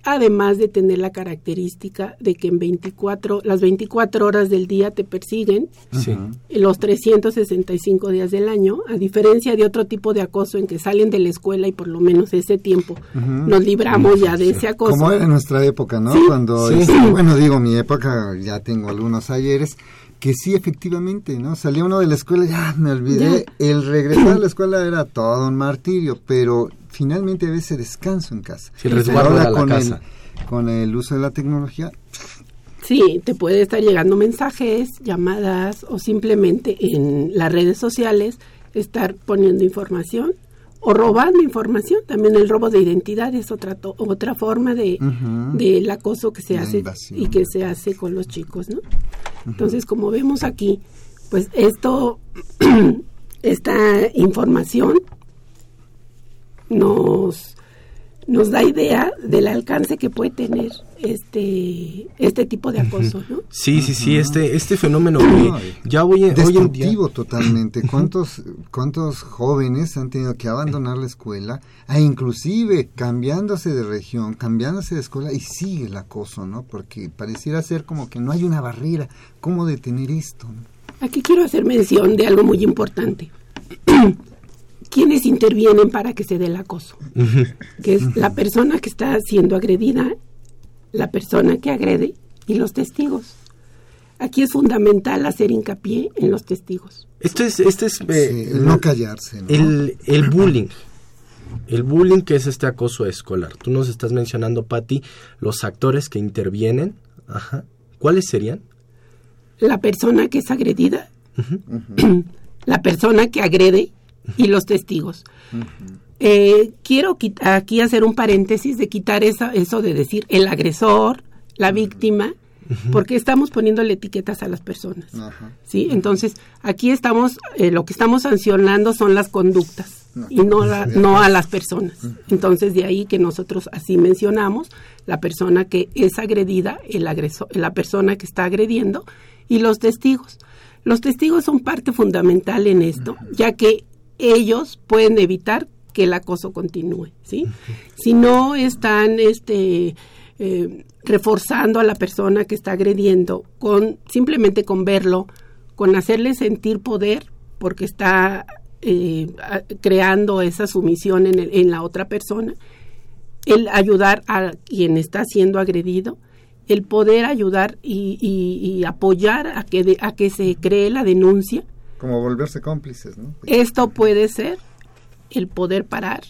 además de tener la característica de que en 24, las 24 horas del día te persiguen, Sí. los 365 días del año, a diferencia de otro tipo de acoso en que salen de la escuela y por lo menos ese tiempo nos libramos ya de ese acoso. Como era en nuestra época, ¿no? Sí. Cuando, este, bueno, digo mi época, ya tengo algunos ayeres, que sí, efectivamente, ¿no? Salía uno de la escuela, ya me olvidé, el regresar a la escuela era todo un martirio, pero finalmente a veces descanso en casa. Sí, el Ahora con casa. El, con el uso de la tecnología, Sí, te puede estar llegando mensajes, llamadas o simplemente en las redes sociales estar poniendo información o robando información. También el robo de identidad es otra to- otra forma de del acoso que se La hace invasión. y que se hace con los chicos, ¿no? Entonces, como vemos aquí, pues esto esta información nos nos da idea del alcance que puede tener este este tipo de acoso, ¿no? Sí, sí, sí, este, este fenómeno que ya hoy, en- hoy en día... totalmente. ¿Cuántos, ¿Cuántos jóvenes han tenido que abandonar la escuela e inclusive cambiándose de región, cambiándose de escuela y sigue el acoso, ¿no? Porque pareciera ser como que no hay una barrera. ¿Cómo detener esto? Aquí quiero hacer mención de algo muy importante. ¿Quiénes intervienen para que se dé el acoso? Que es la persona que está siendo agredida, la persona que agrede y los testigos. Aquí es fundamental hacer hincapié en los testigos. Este es, este es eh, Sí, el no callarse, ¿no? El, el bullying. El bullying que es este acoso escolar. Tú nos estás mencionando, Patti, los actores que intervienen. Ajá. ¿Cuáles serían? La persona que es agredida, la persona que agrede y los testigos. Eh, quiero quit- aquí hacer un paréntesis de quitar esa, eso de decir el agresor, la víctima, porque estamos poniéndole etiquetas a las personas. ¿sí? Entonces, aquí estamos, eh, lo que estamos sancionando son las conductas y no, la- no a las personas. Entonces, de ahí que nosotros así mencionamos la persona que es agredida, el agresor, la persona que está agrediendo y los testigos. Los testigos son parte fundamental en esto, ya que ellos pueden evitar que el acoso continúe, ¿sí? Si no están este eh, reforzando a la persona que está agrediendo con simplemente con verlo, con hacerle sentir poder porque está eh, creando esa sumisión en, el- en la otra persona, el ayudar a quien está siendo agredido, el poder ayudar y, y- y apoyar a que, de- a que se cree la denuncia, Como volverse cómplices, ¿no? esto puede ser el poder parar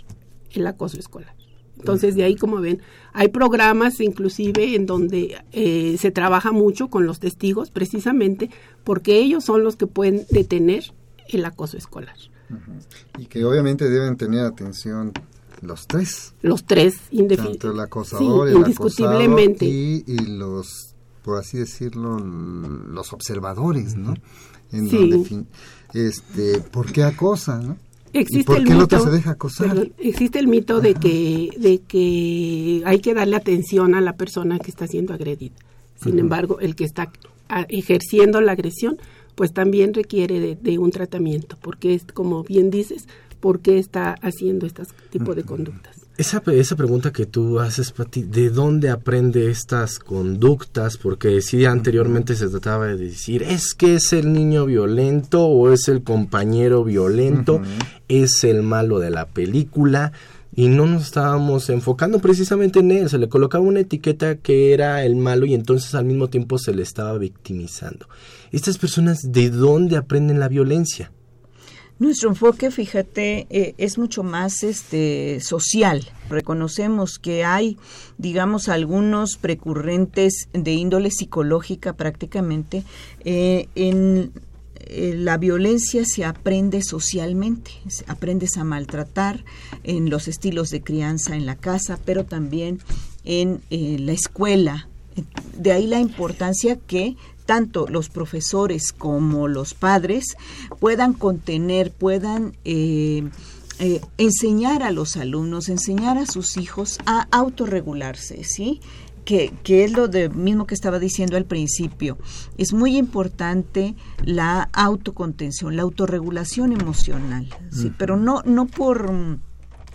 el acoso escolar. Entonces, de ahí, como ven, hay programas inclusive en donde eh, se trabaja mucho con los testigos, precisamente porque ellos son los que pueden detener el acoso escolar. Y que obviamente deben tener atención los tres. Los tres, indefin- Tanto el acosador, Sí, el indiscutiblemente. acosado y, y los, por así decirlo, los observadores, ¿no? En Sí. donde, fin- este, ¿por qué acosa, no? ¿Y Existe por el qué el mito, otro se deja acosar? perdón, existe el mito de que, de que hay que darle atención a la persona que está siendo agredida. Sin embargo, el que está ejerciendo la agresión, pues también requiere de, de un tratamiento, porque es, como bien dices, por qué está haciendo este tipo de conductas. Esa, esa pregunta que tú haces, Pati, ¿de dónde aprende estas conductas? Porque si anteriormente se trataba de decir, es que es el niño violento o es el compañero violento, es el malo de la película y no nos estábamos enfocando precisamente en él, se le colocaba una etiqueta que era el malo y entonces al mismo tiempo se le estaba victimizando. Estas personas, ¿de dónde aprenden la violencia? Nuestro enfoque, fíjate, eh, es mucho más este social. Reconocemos que hay, digamos, algunos precurrentes de índole psicológica prácticamente. Eh, en eh, la violencia se aprende socialmente, aprendes a maltratar en los estilos de crianza en la casa, pero también en la escuela. De ahí la importancia que tanto los profesores como los padres puedan contener, puedan eh, eh, enseñar a los alumnos, enseñar a sus hijos a autorregularse, ¿sí? Que, que, es lo de, mismo que estaba diciendo al principio. Es muy importante la autocontención, la autorregulación emocional, ¿sí? Pero no, no por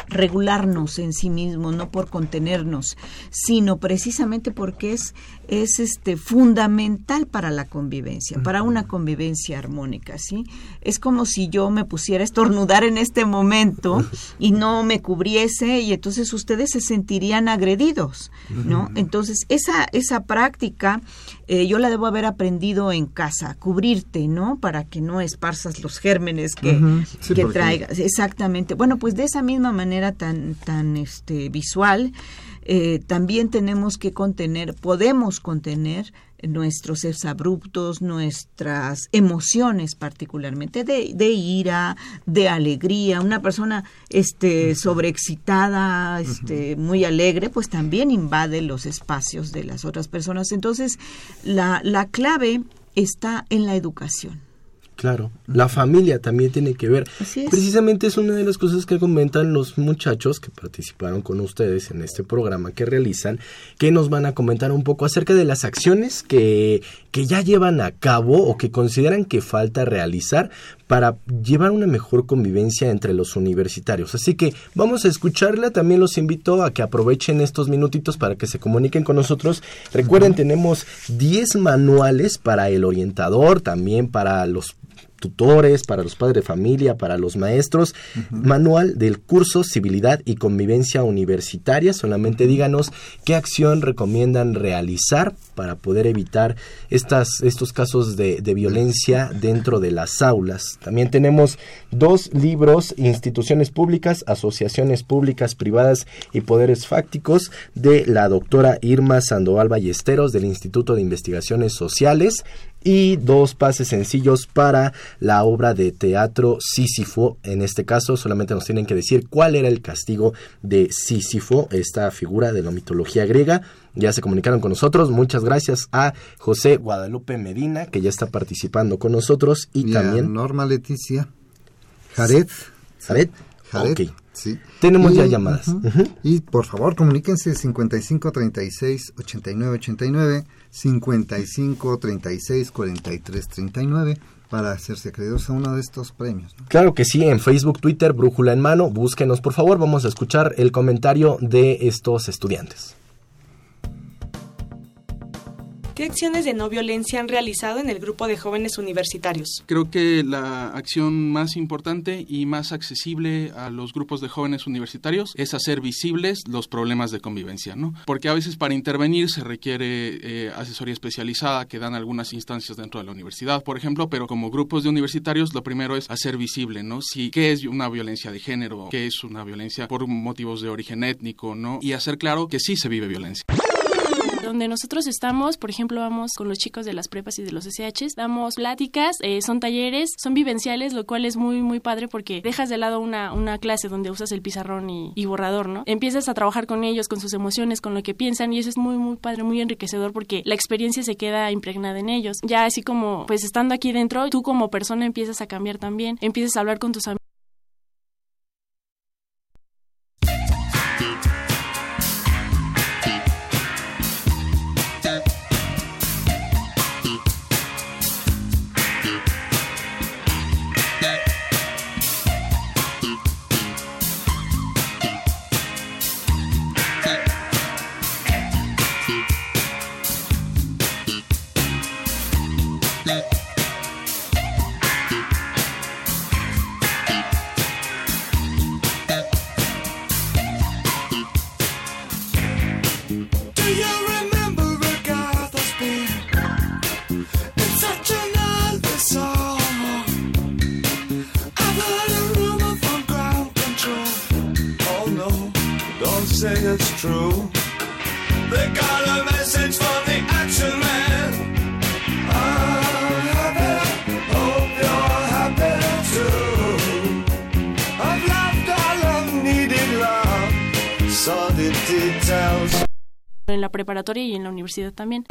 regularnos en sí mismos, no por contenernos, sino precisamente porque es, es este fundamental para la convivencia, para una convivencia armónica, ¿sí? Es como si yo me pusiera a estornudar en este momento y no me cubriese y entonces ustedes se sentirían agredidos, ¿no? Entonces, esa, esa práctica eh, yo la debo haber aprendido en casa, cubrirte, ¿no? Para que no esparzas los gérmenes que, que traigas. Exactamente. Bueno, pues de esa misma manera tan, tan este, visual, eh, también tenemos que contener, podemos contener nuestros exabruptos, nuestras emociones particularmente de, de, ira, de alegría. Una persona este, sobreexcitada, este, muy alegre, pues también invade los espacios de las otras personas. Entonces, la, la clave está en la educación. Claro, la familia también tiene que ver. Precisamente es una de las cosas que comentan los muchachos que participaron con ustedes en este programa que realizan, que nos van a comentar un poco acerca de las acciones que, que ya llevan a cabo o que consideran que falta realizar para llevar una mejor convivencia entre los universitarios. Así que vamos a escucharla. También los invito a que aprovechen estos minutitos para que se comuniquen con nosotros. Recuerden, tenemos 10 manuales para el orientador, también para los tutores, para los padres de familia, para los maestros. Manual del curso Civilidad y Convivencia Universitaria. Solamente díganos qué acción recomiendan realizar para poder evitar estas, estos casos de, de violencia dentro de las aulas. También tenemos dos libros, instituciones públicas, asociaciones públicas, privadas y poderes fácticos de la doctora Irma Sandoval Ballesteros del Instituto de Investigaciones Sociales y dos pases sencillos para la obra de teatro Sísifo. En este caso solamente nos tienen que decir cuál era el castigo de Sísifo, esta figura de la mitología griega. Ya se comunicaron con nosotros. Muchas gracias a José Guadalupe Medina, que ya está participando con nosotros. Y, también... Norma Leticia. Jared. Jared. Jared. Sí. Tenemos ya llamadas. Y por favor, comuníquense 55 36 89 89, 55 36 43 39 para hacerse acreedores a uno de estos premios. Claro que sí, en Facebook, Twitter, Brújula en mano, búsquenos por favor, vamos a escuchar el comentario de estos estudiantes. ¿Qué acciones de no violencia han realizado en el grupo de jóvenes universitarios? Creo que la acción más importante y más accesible a los grupos de jóvenes universitarios es hacer visibles los problemas de convivencia, ¿no? Porque a veces para intervenir se requiere eh, asesoría especializada que dan algunas instancias dentro de la universidad, por ejemplo, pero como grupos de universitarios lo primero es hacer visible, ¿no? Si qué es una violencia de género, qué es una violencia por motivos de origen étnico, ¿no? Y hacer claro que sí se vive violencia. Donde nosotros estamos, por ejemplo, vamos con los chicos de las prepas y de los SHs, damos pláticas, eh, son talleres, son vivenciales, lo cual es muy, muy padre porque dejas de lado una, una clase donde usas el pizarrón y, y, borrador, ¿no? Empiezas a trabajar con ellos, con sus emociones, con lo que piensan y eso es muy, muy padre, muy enriquecedor porque la experiencia se queda impregnada en ellos. Ya así como, pues estando aquí dentro, tú como persona empiezas a cambiar también, empiezas a hablar con tus amigos y en la universidad también.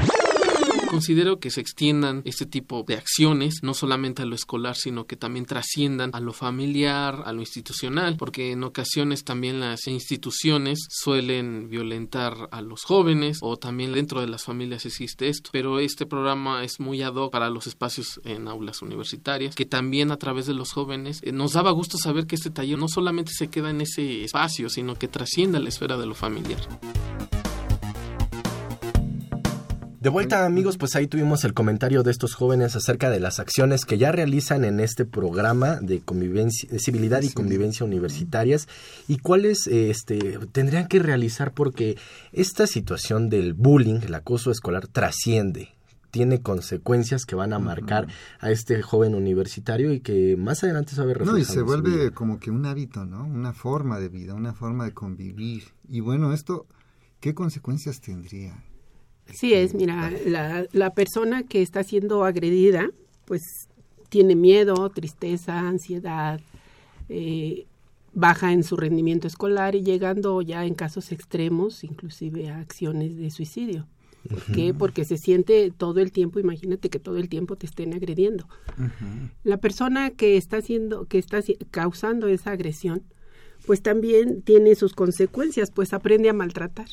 Considero que se extiendan este tipo de acciones, no solamente a lo escolar, sino que también trasciendan a lo familiar, a lo institucional, porque en ocasiones también las instituciones suelen violentar a los jóvenes o también dentro de las familias existe esto. Pero este programa es muy ad hoc para los espacios en aulas universitarias, que también a través de los jóvenes eh, nos daba gusto saber que este taller no solamente se queda en ese espacio, sino que trasciende la esfera de lo familiar. De vuelta amigos, pues ahí tuvimos el comentario de estos jóvenes acerca de las acciones que ya realizan en este programa de convivencia, de civilidad y convivencia universitarias y cuáles este, tendrían que realizar porque esta situación del bullying, el acoso escolar trasciende, tiene consecuencias que van a marcar a este joven universitario y que más adelante se va a ver No, y se vida. vuelve como que un hábito, ¿no? Una forma de vida, una forma de convivir. Y bueno, esto, ¿qué consecuencias tendría? Sí es, mira, la, la persona que está siendo agredida, pues tiene miedo, tristeza, ansiedad, eh, baja en su rendimiento escolar y llegando ya en casos extremos, inclusive a acciones de suicidio. ¿Por qué? Porque se siente todo el tiempo, imagínate que todo el tiempo te estén agrediendo. La persona que está haciendo, que está causando esa agresión, pues también tiene sus consecuencias, pues aprende a maltratar.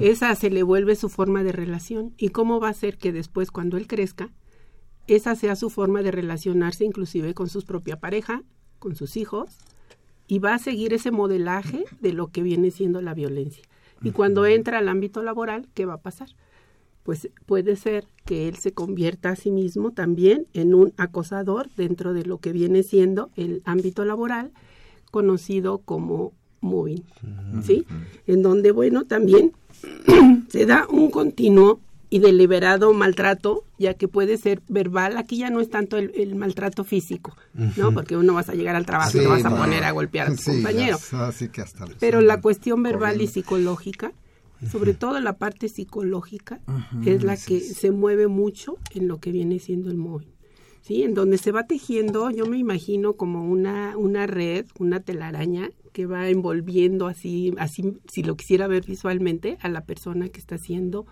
Esa se le vuelve su forma de relación. ¿Y cómo va a ser que después, cuando él crezca, esa sea su forma de relacionarse inclusive con su propia pareja, con sus hijos, y va a seguir ese modelaje de lo que viene siendo la violencia. Y cuando entra al ámbito laboral, ¿qué va a pasar? Pues puede ser que él se convierta a sí mismo también en un acosador dentro de lo que viene siendo el ámbito laboral, conocido como moving, ¿sí? En donde, bueno, también se da un continuo y deliberado maltrato, ya que puede ser verbal, aquí ya no es tanto el, el maltrato físico, ¿no? Porque uno vas a llegar al trabajo y te vas a poner a golpear a tu Sí, compañero. ya, así que hasta los- Pero la cuestión verbal y psicológica, sobre todo la parte psicológica, es la sí, que se mueve mucho en lo que viene siendo el móvil. ¿Sí? En donde se va tejiendo, yo me imagino como una, una red, una telaraña que va envolviendo así, así, si lo quisiera ver visualmente, a la persona que está siendo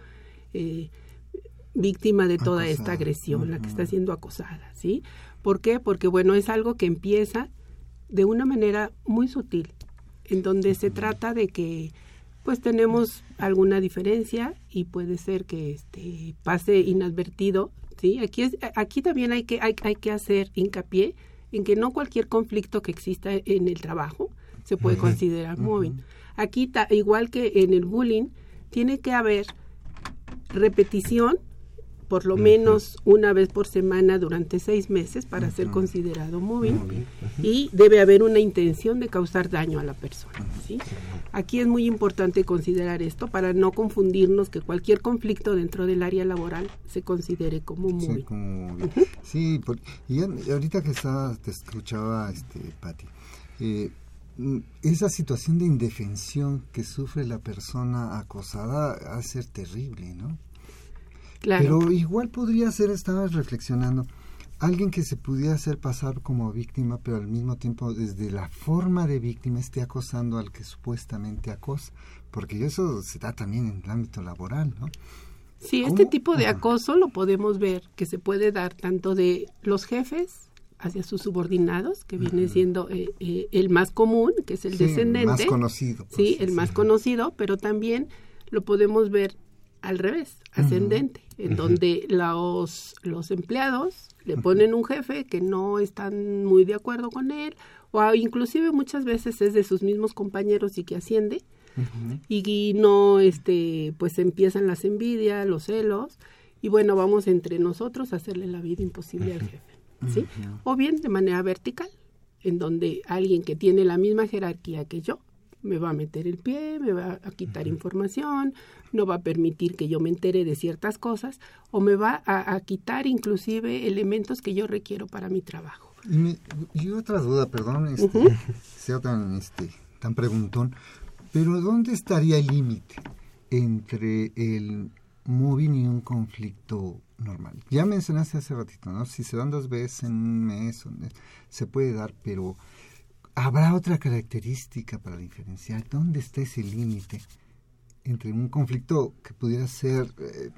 eh, víctima de toda esta agresión, la que está siendo acosada, ¿sí? ¿Por qué? Porque, bueno, es algo que empieza de una manera muy sutil, en donde se trata de que pues tenemos alguna diferencia y puede ser que este pase inadvertido, ¿sí? Aquí es aquí también hay que hay, hay que hacer hincapié en que no cualquier conflicto que exista en el trabajo se puede considerar móvil. Aquí ta- igual que en el bullying tiene que haber repetición por lo menos una vez por semana durante seis meses para ser considerado móvil y debe haber una intención de causar daño a la persona. ¿sí? Aquí es muy importante considerar esto para no confundirnos que cualquier conflicto dentro del área laboral se considere como Sí, como- sí, por- y ya- y ahorita que estaba, te escuchaba, este, Patti, eh, esa situación de indefensión que sufre la persona acosada ha de ser terrible, ¿no? Claro. Pero igual podría ser, estaba reflexionando, alguien que se pudiera hacer pasar como víctima, pero al mismo tiempo desde la forma de víctima esté acosando al que supuestamente acosa, porque eso se da también en el ámbito laboral, ¿no? Sí, este tipo de acoso lo podemos ver que se puede dar tanto de los jefes hacia sus subordinados, que viene siendo eh, eh, el más común, que es el Sí, el descendente. más conocido, pues, sí, el más conocido, pero también lo podemos ver al revés, ascendente, en donde los, los empleados le ponen un jefe que no están muy de acuerdo con él, o inclusive muchas veces es de sus mismos compañeros y que asciende, y, y no este pues empiezan las envidias los celos y bueno vamos entre nosotros a hacerle la vida imposible al jefe ¿sí? o bien de manera vertical en donde alguien que tiene la misma jerarquía que yo me va a meter el pie, me va a quitar información, no va a permitir que yo me entere de ciertas cosas o me va a, a quitar inclusive elementos que yo requiero para mi trabajo. Y, otra duda, perdón, este, sea tan, este, tan preguntón. Pero ¿dónde estaría el límite entre el moving y un conflicto normal? Ya mencionaste hace ratito, ¿no? Si se dan dos veces en un mes, se puede dar, pero ¿habrá otra característica para diferenciar? ¿Dónde está ese límite entre un conflicto que pudiera ser eh,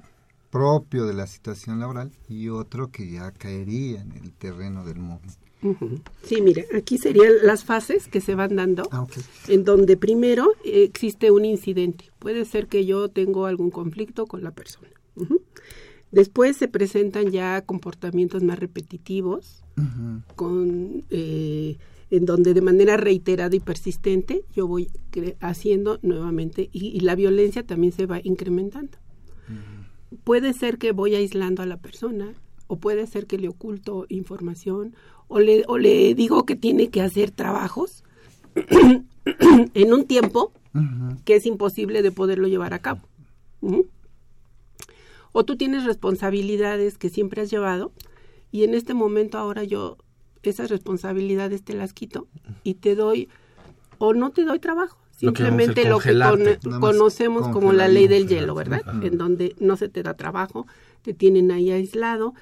propio de la situación laboral y otro que ya caería en el terreno del? Ujú. Sí, mira, aquí serían las fases que se van dando, Ah, en donde primero eh, existe un incidente. Puede ser que yo tengo algún conflicto con la persona. Después se presentan ya comportamientos más repetitivos, con eh, en donde de manera reiterada y persistente yo voy haciendo nuevamente y, y la violencia también se va incrementando. Puede ser que voy aislando a la persona o puede ser que le oculto información o le, o le digo que tiene que hacer trabajos en un tiempo que es imposible de poderlo llevar a cabo. Ujú. O tú tienes responsabilidades que siempre has llevado y en este momento ahora yo esas responsabilidades te las quito y te doy o no te doy trabajo. Simplemente lo que con- conocemos como la ley del hielo, ¿verdad? En donde no se te da trabajo, te tienen ahí aislado.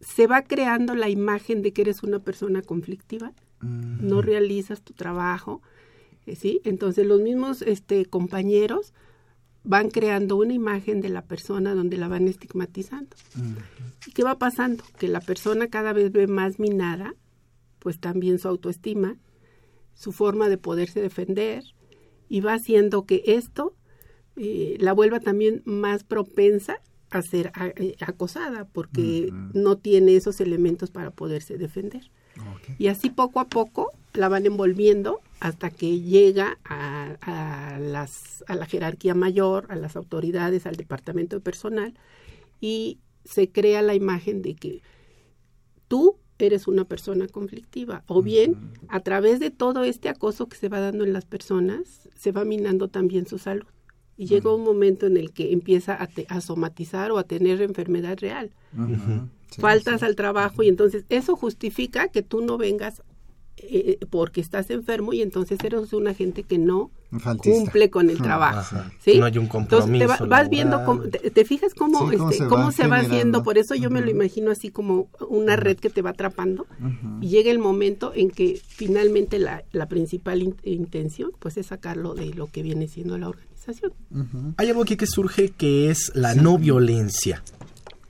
Se va creando la imagen de que eres una persona conflictiva, no realizas tu trabajo, eh, ¿sí? Entonces los mismos este, compañeros van creando una imagen de la persona donde la van estigmatizando. ¿Y qué va pasando? Que la persona cada vez ve más minada, pues también su autoestima, su forma de poderse defender, y va haciendo que esto eh, la vuelva también más propensa a ser a- eh, acosada, porque no tiene esos elementos para poderse defender. Y así poco a poco la van envolviendo hasta que llega a, a las, a la jerarquía mayor, a las autoridades, al departamento de personal, y se crea la imagen de que tú eres una persona conflictiva. O bien, a través de todo este acoso que se va dando en las personas, se va minando también su salud. Y llega un momento en el que empieza a, te- a somatizar o a tener enfermedad real. Sí, Faltas sí. al trabajo y entonces eso justifica que tú no vengas eh, porque estás enfermo y entonces eres una gente que no Un cumple con el trabajo. Ajá. ¿sí? No hay un Entonces te va- compromiso vas viendo, cómo- te, te fijas cómo, Sí, cómo este, se cómo va se va haciendo, por eso yo me lo imagino así como una red que te va atrapando y llega el momento en que finalmente la, la principal in- intención pues es sacarlo de lo que viene siendo la organización. Hay algo aquí que surge que es la no violencia.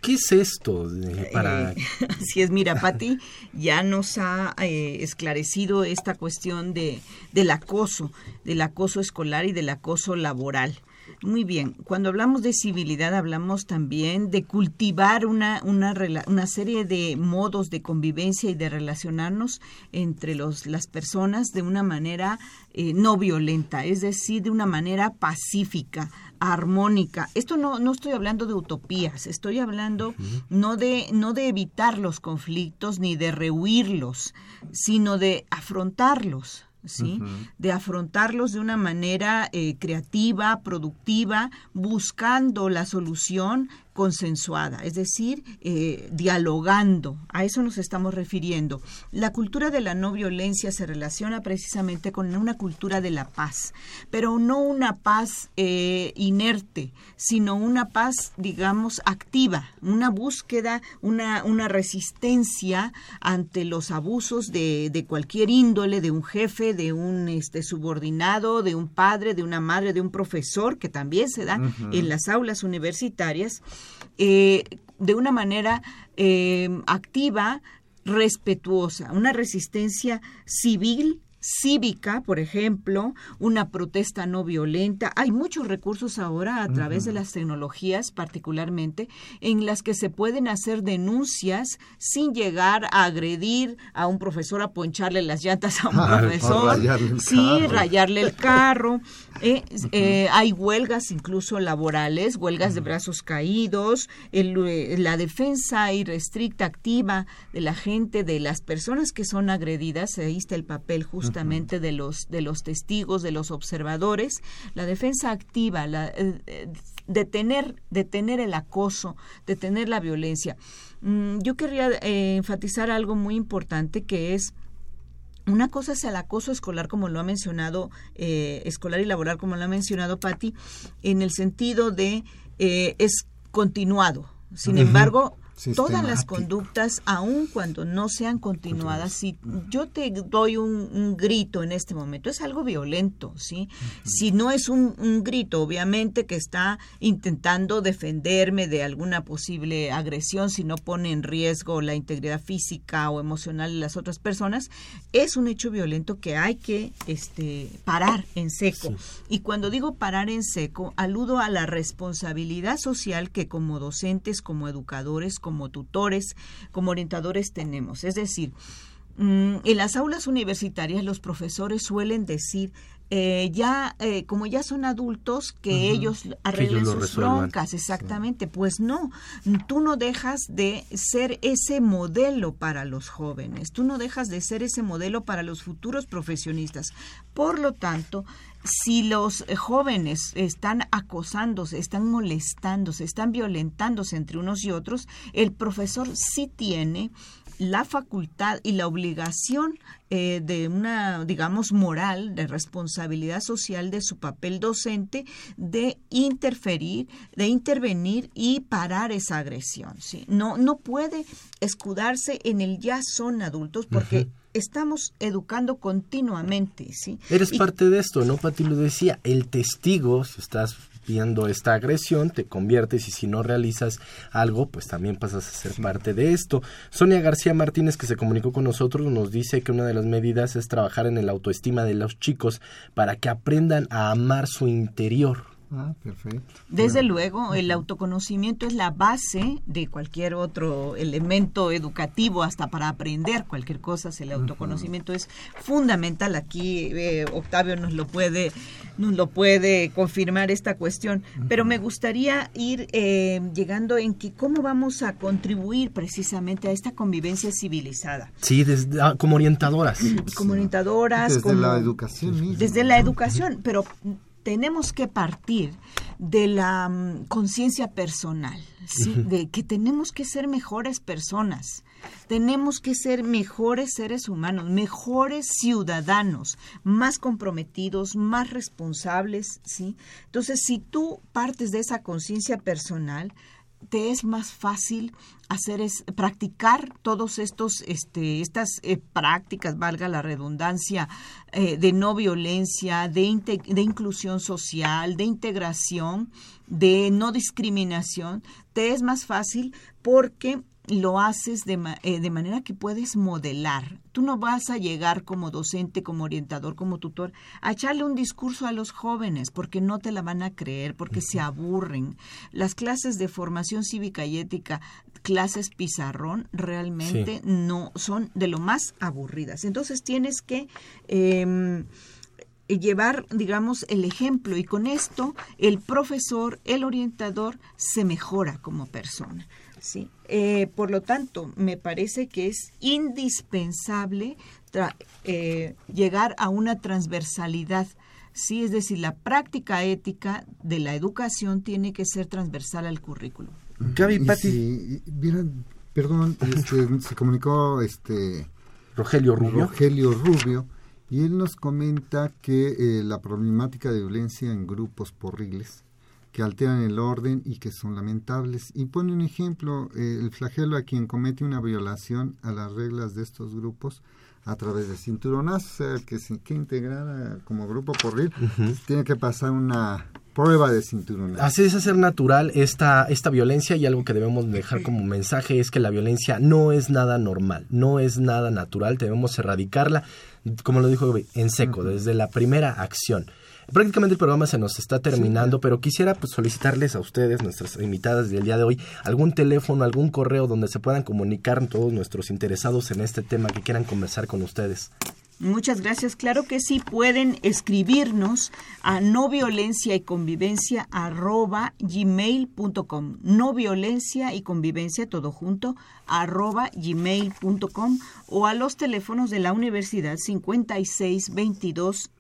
¿Qué es esto de- para Eh, así es, mira, Patti ya nos ha eh, esclarecido esta cuestión de, del acoso, del acoso escolar y del acoso laboral. Muy bien, cuando hablamos de civilidad hablamos también de cultivar una, una, una serie de modos de convivencia y de relacionarnos entre los, las personas de una manera eh, no violenta, es decir, de una manera pacífica, armónica. Esto no, no estoy hablando de utopías, estoy hablando no, de, no de evitar los conflictos ni de rehuirlos, sino de afrontarlos. ¿Sí? De afrontarlos de una manera eh, creativa, productiva, buscando la solución consensuada, es decir, eh, dialogando. A eso nos estamos refiriendo. La cultura de la no violencia se relaciona precisamente con una cultura de la paz, pero no una paz eh, inerte, sino una paz, digamos, activa, una búsqueda, una, una resistencia ante los abusos de, de cualquier índole, de un jefe, de un este, subordinado, de un padre, de una madre, de un profesor, que también se da en las aulas universitarias, eh, de una manera eh, activa, respetuosa, una resistencia civil cívica, por ejemplo, una protesta no violenta. Hay muchos recursos ahora a través de las tecnologías, particularmente, en las que se pueden hacer denuncias sin llegar a agredir a un profesor, a poncharle las llantas a un Ah, profesor. rayarle sí, rayarle el carro. Eh, eh, hay huelgas incluso laborales, huelgas de brazos caídos, el, eh, la defensa irrestricta activa de la gente, de las personas que son agredidas, ahí está el papel justamente de los de los testigos, de los observadores, la defensa activa, la, eh, eh, detener detener el acoso, detener la violencia. Mm, yo querría eh, enfatizar algo muy importante que es Una cosa es el acoso escolar, como lo ha mencionado, eh, escolar y laboral, como lo ha mencionado Patti, en el sentido de eh, es continuado. Sin embargo, todas las conductas, aun cuando no sean continuadas, si yo te doy un, un grito en este momento, es algo violento, ¿sí? Si no es un, un grito, obviamente, que está intentando defenderme de alguna posible agresión, si no pone en riesgo la integridad física o emocional de las otras personas, es un hecho violento que hay que este, parar en seco. Y cuando digo parar en seco, aludo a la responsabilidad social que como docentes, como educadores, como tutores, como orientadores tenemos. Es decir, mm, en las aulas universitarias los profesores suelen decir, eh, ya eh, como ya son adultos, que ellos arreglen ellos sus broncas, exactamente. Pues no, tú no dejas de ser ese modelo para los jóvenes, tú no dejas de ser ese modelo para los futuros profesionistas. Por lo tanto, si los eh, jóvenes están acosándose, están molestándose, están violentándose entre unos y otros, el profesor sí tiene la facultad y la obligación eh, de una, digamos, moral, de responsabilidad social de su papel docente de interferir, de intervenir y parar esa agresión. ¿sí? No, no puede escudarse en el ya son adultos porque. Estamos educando continuamente. ¿sí? Eres Y- parte de esto, ¿no? Pati lo decía, el testigo, si estás viendo esta agresión, te conviertes y si no realizas algo, pues también pasas a ser parte de esto. Sonia García Martínez, que se comunicó con nosotros, nos dice que una de las medidas es trabajar en el autoestima de los chicos para que aprendan a amar su interior. Ah, perfecto. Desde Bueno. luego, el autoconocimiento es la base de cualquier otro elemento educativo, hasta para aprender cualquier cosa. El autoconocimiento es fundamental. Aquí eh, Octavio nos lo puede nos lo puede confirmar esta cuestión. Pero me gustaría ir eh, llegando en que cómo vamos a contribuir precisamente a esta convivencia civilizada. Sí, desde, ah, como orientadoras. Como orientadoras, Desde como- la educación misma. desde la educación, pero tenemos que partir de la mm, conciencia personal, de que tenemos que ser mejores personas, tenemos que ser mejores seres humanos, mejores ciudadanos, más comprometidos, más responsables, ¿sí? Entonces, si tú partes de esa conciencia personal, te es más fácil hacer es practicar todos estos este estas eh, prácticas valga la redundancia eh, de no violencia de de inclusión social de integración de no discriminación te es más fácil porque lo haces de, eh, de manera que puedes modelar. Tú no vas a llegar como docente, como orientador, como tutor, a echarle un discurso a los jóvenes porque no te la van a creer, porque se aburren. Las clases de formación cívica y ética, clases pizarrón, realmente Sí. no son de lo más aburridas. Entonces tienes que... em, llevar, digamos, el ejemplo y con esto el profesor, el orientador se mejora como persona. ¿Sí? Eh, por lo tanto, me parece que es indispensable tra- eh, llegar a una transversalidad. Sí, es decir, la práctica ética de la educación tiene que ser transversal al currículum. Gaby, Pati. si- vieran, perdón, este, se comunicó este Rogelio Rubio. Rogelio Rubio y él nos comenta que eh, la problemática de violencia en grupos porriles que alteran el orden y que son lamentables. Y pone un ejemplo, eh, el flagelo a quien comete una violación a las reglas de estos grupos a través de cinturonazos, o sea, el que se quiere integrar como grupo porril, Ujú. tiene que pasar una prueba de cinturonazos. Así es hacer natural esta, esta violencia y algo que debemos dejar como mensaje es que la violencia no es nada normal, no es nada natural, debemos erradicarla, como lo dijo en seco, desde la primera acción. Prácticamente el programa se nos está terminando, pero quisiera pues, solicitarles a ustedes, nuestras invitadas del día de hoy, algún teléfono, algún correo donde se puedan comunicar todos nuestros interesados en este tema que quieran conversar con ustedes. Muchas gracias. Claro que sí, pueden escribirnos a no violencia y convivencia arroba gmail.com. No violencia y convivencia todo junto arroba gmail.com o a los teléfonos de la universidad 56 22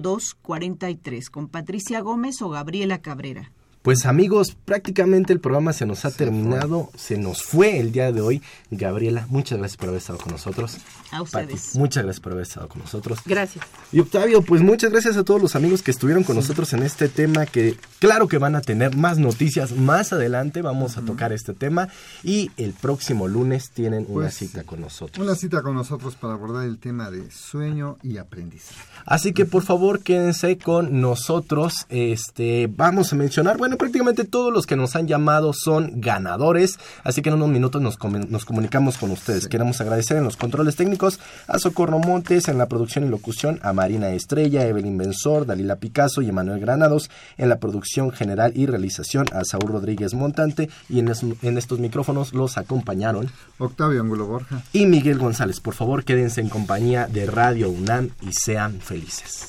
02 43 con Patricia Gómez o Gabriela Cabrera. Pues amigos, prácticamente el programa se nos ha terminado, se nos fue el día de hoy. Gabriela, muchas gracias por haber estado con nosotros. A ustedes. Pati, muchas gracias por haber estado con nosotros. Gracias. Y Octavio, pues muchas gracias a todos los amigos que estuvieron con nosotros en este tema, que claro que van a tener más noticias más adelante, vamos a tocar este tema y el próximo lunes tienen una Pues, cita con nosotros. Una cita con nosotros para abordar el tema de sueño y aprendizaje. Así que por favor quédense con nosotros. Este, vamos a mencionar, bueno, prácticamente todos los que nos han llamado son ganadores. Así que en unos minutos nos, comunicamos con ustedes. Queremos agradecer en los controles técnicos a Socorro Montes, en la producción y locución a Marina Estrella, Evelyn Benzor, Dalila Picasso y Emanuel Granados. En la producción general y realización a Saúl Rodríguez Montante. Y en, es- en estos micrófonos los acompañaron Octavio Angulo Borja. y Miguel González. Por favor, quédense en compañía de Radio UNAM y sean felices.